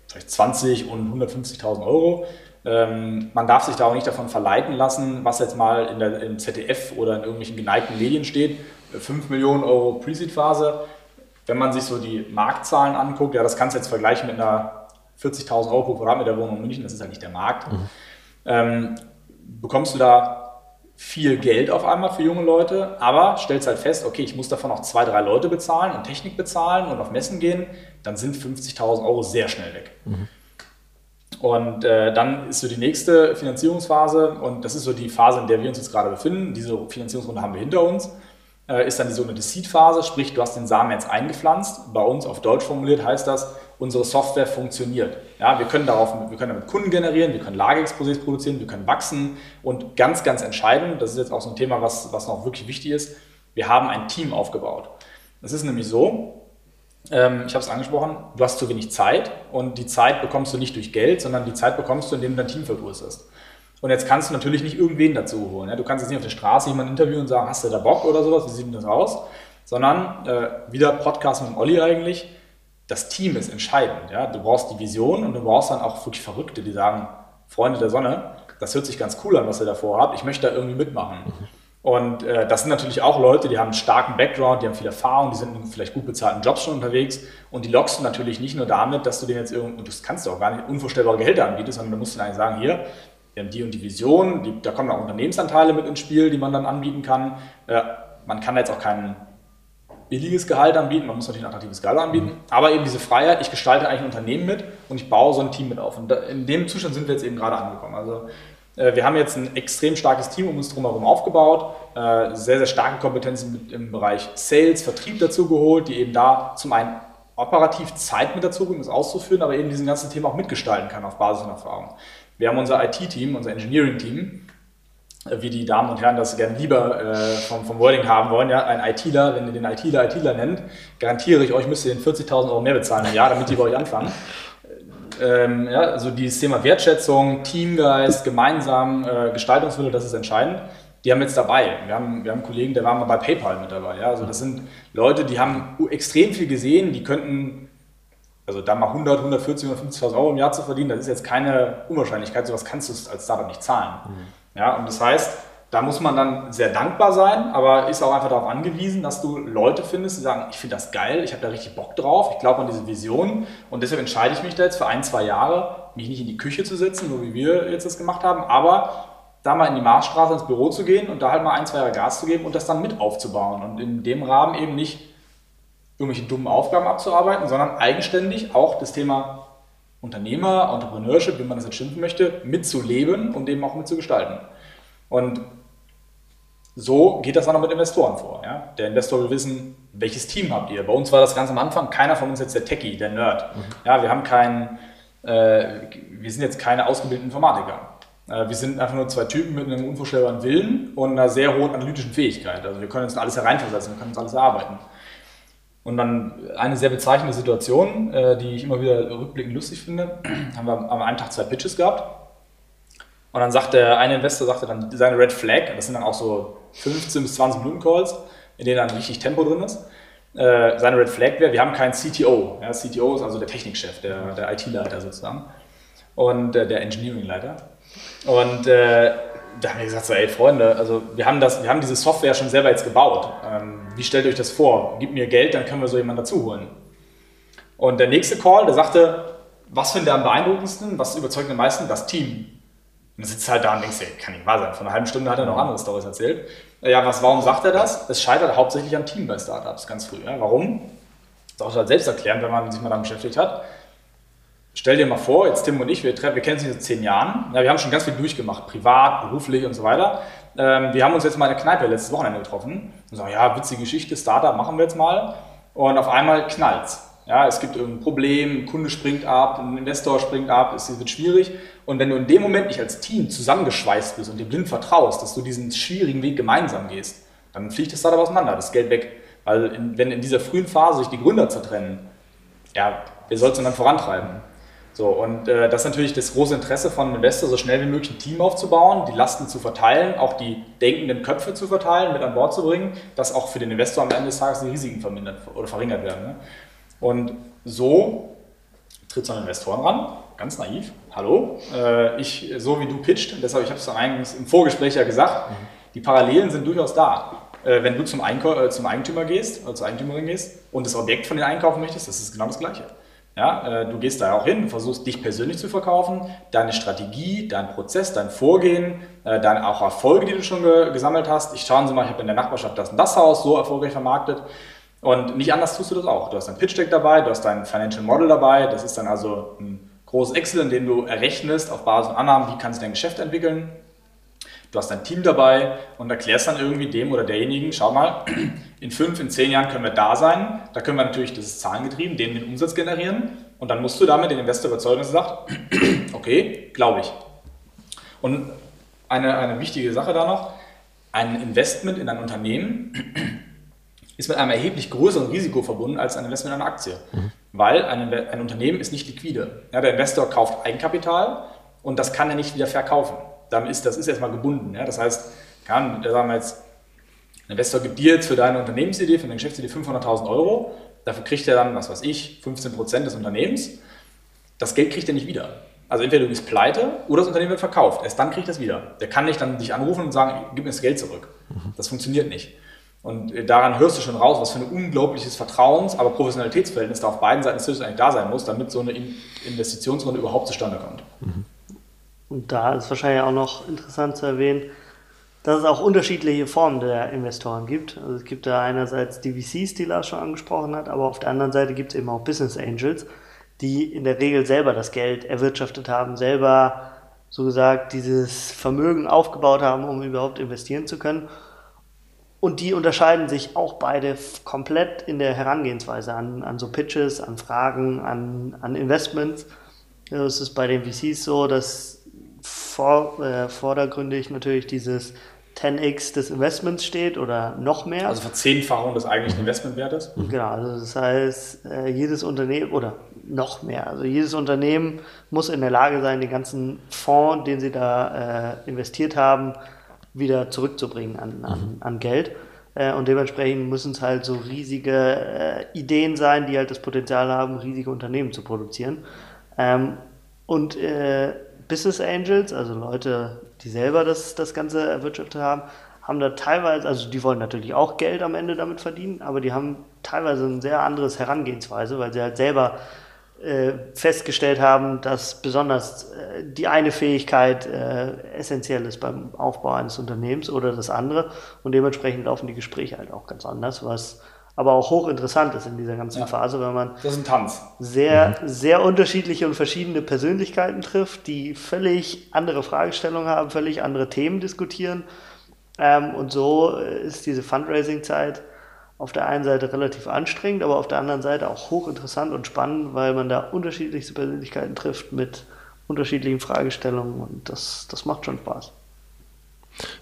vielleicht 20 und 150.000 Euro. Ähm, man darf sich da auch nicht davon verleiten lassen, was jetzt mal in der, im ZDF oder in irgendwelchen geneigten Medien steht. 5 Millionen Euro Pre-Seed-Phase. Wenn man sich so die Marktzahlen anguckt, ja, das kannst du jetzt vergleichen mit einer 40.000 Euro pro Quadratmeter Wohnung in München, das ist halt nicht der Markt. Mhm. Ähm, bekommst du da viel Geld auf einmal für junge Leute, aber stellst halt fest, okay, ich muss davon auch zwei, drei Leute bezahlen und Technik bezahlen und auf Messen gehen, dann sind 50.000 Euro sehr schnell weg. Mhm. Und äh, dann ist so die nächste Finanzierungsphase und das ist so die Phase, in der wir uns jetzt gerade befinden. Diese Finanzierungsrunde haben wir hinter uns. Äh, ist dann die sogenannte Seed-Phase, sprich du hast den Samen jetzt eingepflanzt. Bei uns auf Deutsch formuliert heißt das, unsere Software funktioniert. Ja, wir, können darauf, wir können damit Kunden generieren, wir können Lageexposés produzieren, wir können wachsen und ganz, ganz entscheidend, das ist jetzt auch so ein Thema, was, was noch wirklich wichtig ist, wir haben ein Team aufgebaut. Es ist nämlich so, ähm, ich habe es angesprochen, du hast zu wenig Zeit und die Zeit bekommst du nicht durch Geld, sondern die Zeit bekommst du, indem du dein Team vergrößerst. Und jetzt kannst du natürlich nicht irgendwen dazu holen. Ja? Du kannst jetzt nicht auf der Straße jemanden interviewen und sagen, hast du da Bock oder sowas, wie sieht denn das aus? Sondern äh, wieder Podcast mit Olli eigentlich, das Team ist entscheidend. Ja? Du brauchst die Vision und du brauchst dann auch wirklich Verrückte, die sagen, Freunde der Sonne, das hört sich ganz cool an, was ihr davor habt, ich möchte da irgendwie mitmachen. Und äh, das sind natürlich auch Leute, die haben einen starken Background, die haben viel Erfahrung, die sind in vielleicht gut bezahlten Jobs schon unterwegs und die lockst du natürlich nicht nur damit, dass du denen jetzt irgendwie, und das kannst du auch gar nicht, unvorstellbare Gehälter anbietest, sondern du musst ihnen eigentlich sagen, hier, wir haben die und die Vision, die, da kommen auch Unternehmensanteile mit ins Spiel, die man dann anbieten kann. Äh, man kann jetzt auch kein billiges Gehalt anbieten, man muss natürlich ein attraktives Gehalt anbieten, mhm. aber eben diese Freiheit, ich gestalte eigentlich ein Unternehmen mit und ich baue so ein Team mit auf. Und da, in dem Zustand sind wir jetzt eben gerade angekommen. Also wir haben jetzt ein extrem starkes Team um uns drumherum aufgebaut, äh, sehr, sehr starke Kompetenzen im Bereich Sales, Vertrieb dazu geholt, die eben da zum einen operativ Zeit mit dazu bringen, das auszuführen, aber eben diesen ganzen Thema auch mitgestalten kann auf Basis von Erfahrung. Wir haben unser IT-Team, unser Engineering-Team, äh, wie die Damen und Herren das gerne lieber äh, vom, vom Wording haben wollen. Ja? Ein ITler, wenn ihr den ITler ITler nennt, garantiere ich euch, müsst ihr den 40.000 Euro mehr bezahlen im Jahr, damit die bei euch anfangen. Ähm, ja, also dieses Thema Wertschätzung, Teamgeist, gemeinsam, äh, Gestaltungswille, das ist entscheidend. Die haben jetzt dabei. Wir haben, wir haben einen Kollegen, der war mal bei PayPal mit dabei. Ja? Also das sind Leute, die haben extrem viel gesehen, die könnten also da mal 100, 140, 150.000 Euro im Jahr zu verdienen, das ist jetzt keine Unwahrscheinlichkeit, sowas kannst du als Startup nicht zahlen. Mhm. Ja, und das heißt, da muss man dann sehr dankbar sein, aber ist auch einfach darauf angewiesen, dass du Leute findest, die sagen, ich finde das geil, ich habe da richtig Bock drauf, ich glaube an diese Vision und deshalb entscheide ich mich da jetzt für ein, zwei Jahre, mich nicht in die Küche zu setzen, so wie wir jetzt das gemacht haben, aber da mal in die Marsstraße ins Büro zu gehen und da halt mal ein, zwei Jahre Gas zu geben und das dann mit aufzubauen und in dem Rahmen eben nicht irgendwelche dummen Aufgaben abzuarbeiten, sondern eigenständig auch das Thema Unternehmer, Entrepreneurship, wie man das jetzt schimpfen möchte, mitzuleben und eben auch mitzugestalten. Und so geht das dann auch mit Investoren vor. Ja? Der Investor will wissen, welches Team habt ihr? Bei uns war das ganz am Anfang keiner von uns jetzt der Techie, der Nerd. Mhm. Ja, wir haben keinen, äh, wir sind jetzt keine ausgebildeten Informatiker. Äh, wir sind einfach nur zwei Typen mit einem unvorstellbaren Willen und einer sehr hohen analytischen Fähigkeit. Also wir können uns alles hereinversetzen, wir können uns alles erarbeiten. Und dann eine sehr bezeichnende Situation, äh, die ich immer wieder rückblickend lustig finde, *clears throat* haben wir am einen Tag zwei Pitches gehabt. Und dann sagt der eine Investor sagte dann seine Red Flag, das sind dann auch so 15 bis 20 Minuten Calls, in denen dann richtig Tempo drin ist. Äh, seine Red Flag wäre, wir haben keinen CTO. Ja, CTO ist also der Technikchef, der, der IT-Leiter sozusagen und äh, der Engineering-Leiter. Und äh, da haben wir gesagt, so, ey Freunde, also wir haben, das, wir haben diese Software schon selber jetzt gebaut. Ähm, wie stellt euch das vor? Gib mir Geld, dann können wir so jemanden dazu holen. Und der nächste Call, der sagte, was findet ihr am beeindruckendsten, was überzeugt am meisten? Das Team. Und sitzt halt da und denkst, ey, kann nicht wahr sein. Vor einer halben Stunde hat er noch andere Stories erzählt. Ja, was, warum sagt er das? Es scheitert hauptsächlich am Team bei Startups ganz früh. Ja? Warum? Das ist auch halt selbst erklären, wenn man sich mal damit beschäftigt hat. stell dir mal vor, jetzt Tim und ich, wir, wir kennen uns seit zehn Jahren, ja, wir haben schon ganz viel durchgemacht, privat, beruflich und so weiter. Ähm, wir haben uns jetzt mal in der Kneipe letztes Wochenende getroffen und sagen, ja, witzige Geschichte, Startup machen wir jetzt mal. Und auf einmal knallt's. Ja, es gibt irgendein Problem, ein Kunde springt ab, ein Investor springt ab, es wird schwierig. Und wenn du in dem Moment nicht als Team zusammengeschweißt bist und dir blind vertraust, dass du diesen schwierigen Weg gemeinsam gehst, dann fliegt das Startup auseinander, das Geld weg. Weil in, wenn in dieser frühen Phase sich die Gründer zertrennen, ja, wer soll es denn dann vorantreiben? So, und äh, das ist natürlich das große Interesse von einem Investor, so schnell wie möglich ein Team aufzubauen, die Lasten zu verteilen, auch die denkenden Köpfe zu verteilen, mit an Bord zu bringen, dass auch für den Investor am Ende des Tages die Risiken vermindert oder verringert werden. Ne? Und so tritt so ein Investoren ran, ganz naiv, hallo, äh, ich, so wie du pitcht, und deshalb, ich habe es eigentlich im Vorgespräch ja gesagt, mhm. die Parallelen sind durchaus da. Äh, wenn du zum, Einkau äh, zum Eigentümer gehst oder zur Eigentümerin gehst und das Objekt von dir einkaufen möchtest, das ist genau das Gleiche. Ja, äh, du gehst da auch hin, versuchst dich persönlich zu verkaufen, deine Strategie, dein Prozess, dein Vorgehen, äh, deine auch Erfolge, die du schon ge gesammelt hast. Ich schauen Sie mal, ich habe in der Nachbarschaft das und das Haus so erfolgreich vermarktet. Und nicht anders tust du das auch. Du hast dein Pitch Deck dabei, du hast dein Financial Model dabei. Das ist dann also ein großes Excel, in dem du errechnest auf Basis von Annahmen, wie kann sich dein Geschäft entwickeln. Du hast dein Team dabei und erklärst dann irgendwie dem oder derjenigen, schau mal, in fünf, in zehn Jahren können wir da sein. Da können wir natürlich, das ist zahlengetrieben, denen den Umsatz generieren. Und dann musst du damit den Investor überzeugen, dass er sagt, *clears throat* okay, glaube ich. Und eine, eine wichtige Sache da noch, ein Investment in ein Unternehmen ist mit einem erheblich größeren Risiko verbunden als ein Investment in eine Aktie. Mhm. Weil ein, ein, Unternehmen ist nicht liquide. Ja, der Investor kauft Eigenkapital und das kann er nicht wieder verkaufen dann ist das ist erstmal gebunden. Ja? Das heißt, kann, sagen wir jetzt, ein Investor gibt dir jetzt für deine Unternehmensidee, für deine Geschäftsidee 500.000 Euro, dafür kriegt er dann, was weiß ich, 15% des Unternehmens. Das Geld kriegt er nicht wieder. Also entweder du bist pleite oder das Unternehmen wird verkauft. Erst dann kriegt er es wieder. Der kann nicht dann dich anrufen und sagen, gib mir das Geld zurück. Mhm. Das funktioniert nicht. Und daran hörst du schon raus, was für ein unglaubliches Vertrauens-, aber Professionalitätsverhältnis da auf beiden Seiten eigentlich da sein muss, damit so eine Investitionsrunde überhaupt zustande kommt. Mhm. Und da ist wahrscheinlich auch noch interessant zu erwähnen, dass es auch unterschiedliche Formen der Investoren gibt. Also es gibt da einerseits die VCs, die Lars schon angesprochen hat, aber auf der anderen Seite gibt es eben auch Business Angels, die in der Regel selber das Geld erwirtschaftet haben, selber so gesagt dieses Vermögen aufgebaut haben, um überhaupt investieren zu können. Und die unterscheiden sich auch beide komplett in der Herangehensweise an, an so Pitches, an Fragen, an, an Investments. Also es ist bei den VCs so, dass vor, äh, vordergründig natürlich dieses 10x des Investments steht oder noch mehr. Also Verzehnfachung des eigentlichen Investmentwertes. Mhm. Genau, also das heißt, äh, jedes Unternehmen oder noch mehr, also jedes Unternehmen muss in der Lage sein, den ganzen Fonds, den sie da äh, investiert haben, wieder zurückzubringen an, an, mhm. an Geld. Äh, und dementsprechend müssen es halt so riesige äh, Ideen sein, die halt das Potenzial haben, riesige Unternehmen zu produzieren. Ähm, und äh, Business Angels, also Leute, die selber das, das Ganze erwirtschaftet haben, haben da teilweise, also die wollen natürlich auch Geld am Ende damit verdienen, aber die haben teilweise ein sehr anderes Herangehensweise, weil sie halt selber äh, festgestellt haben, dass besonders äh, die eine Fähigkeit äh, essentiell ist beim Aufbau eines Unternehmens oder das andere und dementsprechend laufen die Gespräche halt auch ganz anders, was aber auch hochinteressant ist in dieser ganzen ja. Phase, weil man das ist ein Tanz. sehr, mhm. sehr unterschiedliche und verschiedene Persönlichkeiten trifft, die völlig andere Fragestellungen haben, völlig andere Themen diskutieren. Ähm, und so ist diese Fundraising-Zeit auf der einen Seite relativ anstrengend, aber auf der anderen Seite auch hochinteressant und spannend, weil man da unterschiedlichste Persönlichkeiten trifft mit unterschiedlichen Fragestellungen und das, das macht schon Spaß.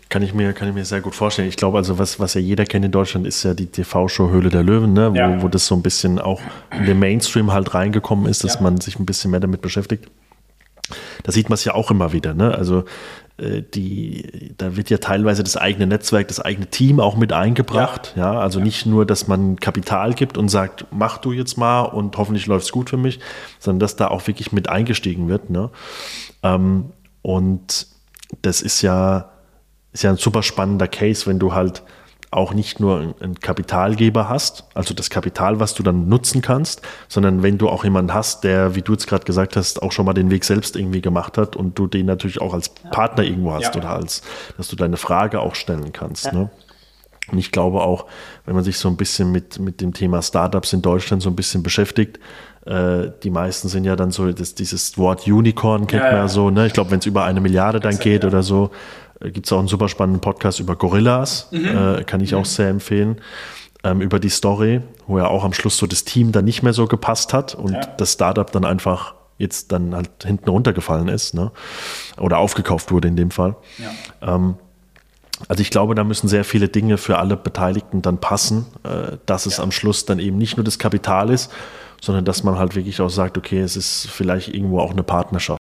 Kann ich mir, kann ich mir sehr gut vorstellen. Ich glaube, also was, was ja jeder kennt in Deutschland, ist ja die TV-Show Höhle der Löwen, ne? wo, ja. wo das so ein bisschen auch in den Mainstream halt reingekommen ist, dass ja. man sich ein bisschen mehr damit beschäftigt. Da sieht man es ja auch immer wieder. Ne? Also die, da wird ja teilweise das eigene Netzwerk, das eigene Team auch mit eingebracht. Ja, ja? also ja. nicht nur, dass man Kapital gibt und sagt, mach du jetzt mal und hoffentlich läuft es gut für mich, sondern dass da auch wirklich mit eingestiegen wird. Ne? Ähm, und das ist ja, ist ja ein super spannender Case, wenn du halt auch nicht nur einen Kapitalgeber hast, also das Kapital, was du dann nutzen kannst, sondern wenn du auch jemanden hast, der, wie du jetzt gerade gesagt hast, auch schon mal den Weg selbst irgendwie gemacht hat und du den natürlich auch als Partner irgendwo hast ja. oder als, dass du deine Frage auch stellen kannst. Ja. Ne? Und ich glaube auch, wenn man sich so ein bisschen mit, mit dem Thema Startups in Deutschland so ein bisschen beschäftigt, äh, die meisten sind ja dann so, das, dieses Wort Unicorn kennt ja, man ja so, ne? Ich glaube, wenn es über eine Milliarde dann geht oder so, gibt es auch einen super spannenden Podcast über Gorillas, mhm. äh, kann ich mhm. auch sehr empfehlen. Ähm, über die Story, wo ja auch am Schluss so das Team dann nicht mehr so gepasst hat und ja. das Startup dann einfach jetzt dann halt hinten runtergefallen ist, ne? Oder aufgekauft wurde in dem Fall. Ja. Ähm, also ich glaube, da müssen sehr viele Dinge für alle Beteiligten dann passen, äh, dass es ja. am Schluss dann eben nicht nur das Kapital ist, sondern dass man halt wirklich auch sagt, okay, es ist vielleicht irgendwo auch eine Partnerschaft.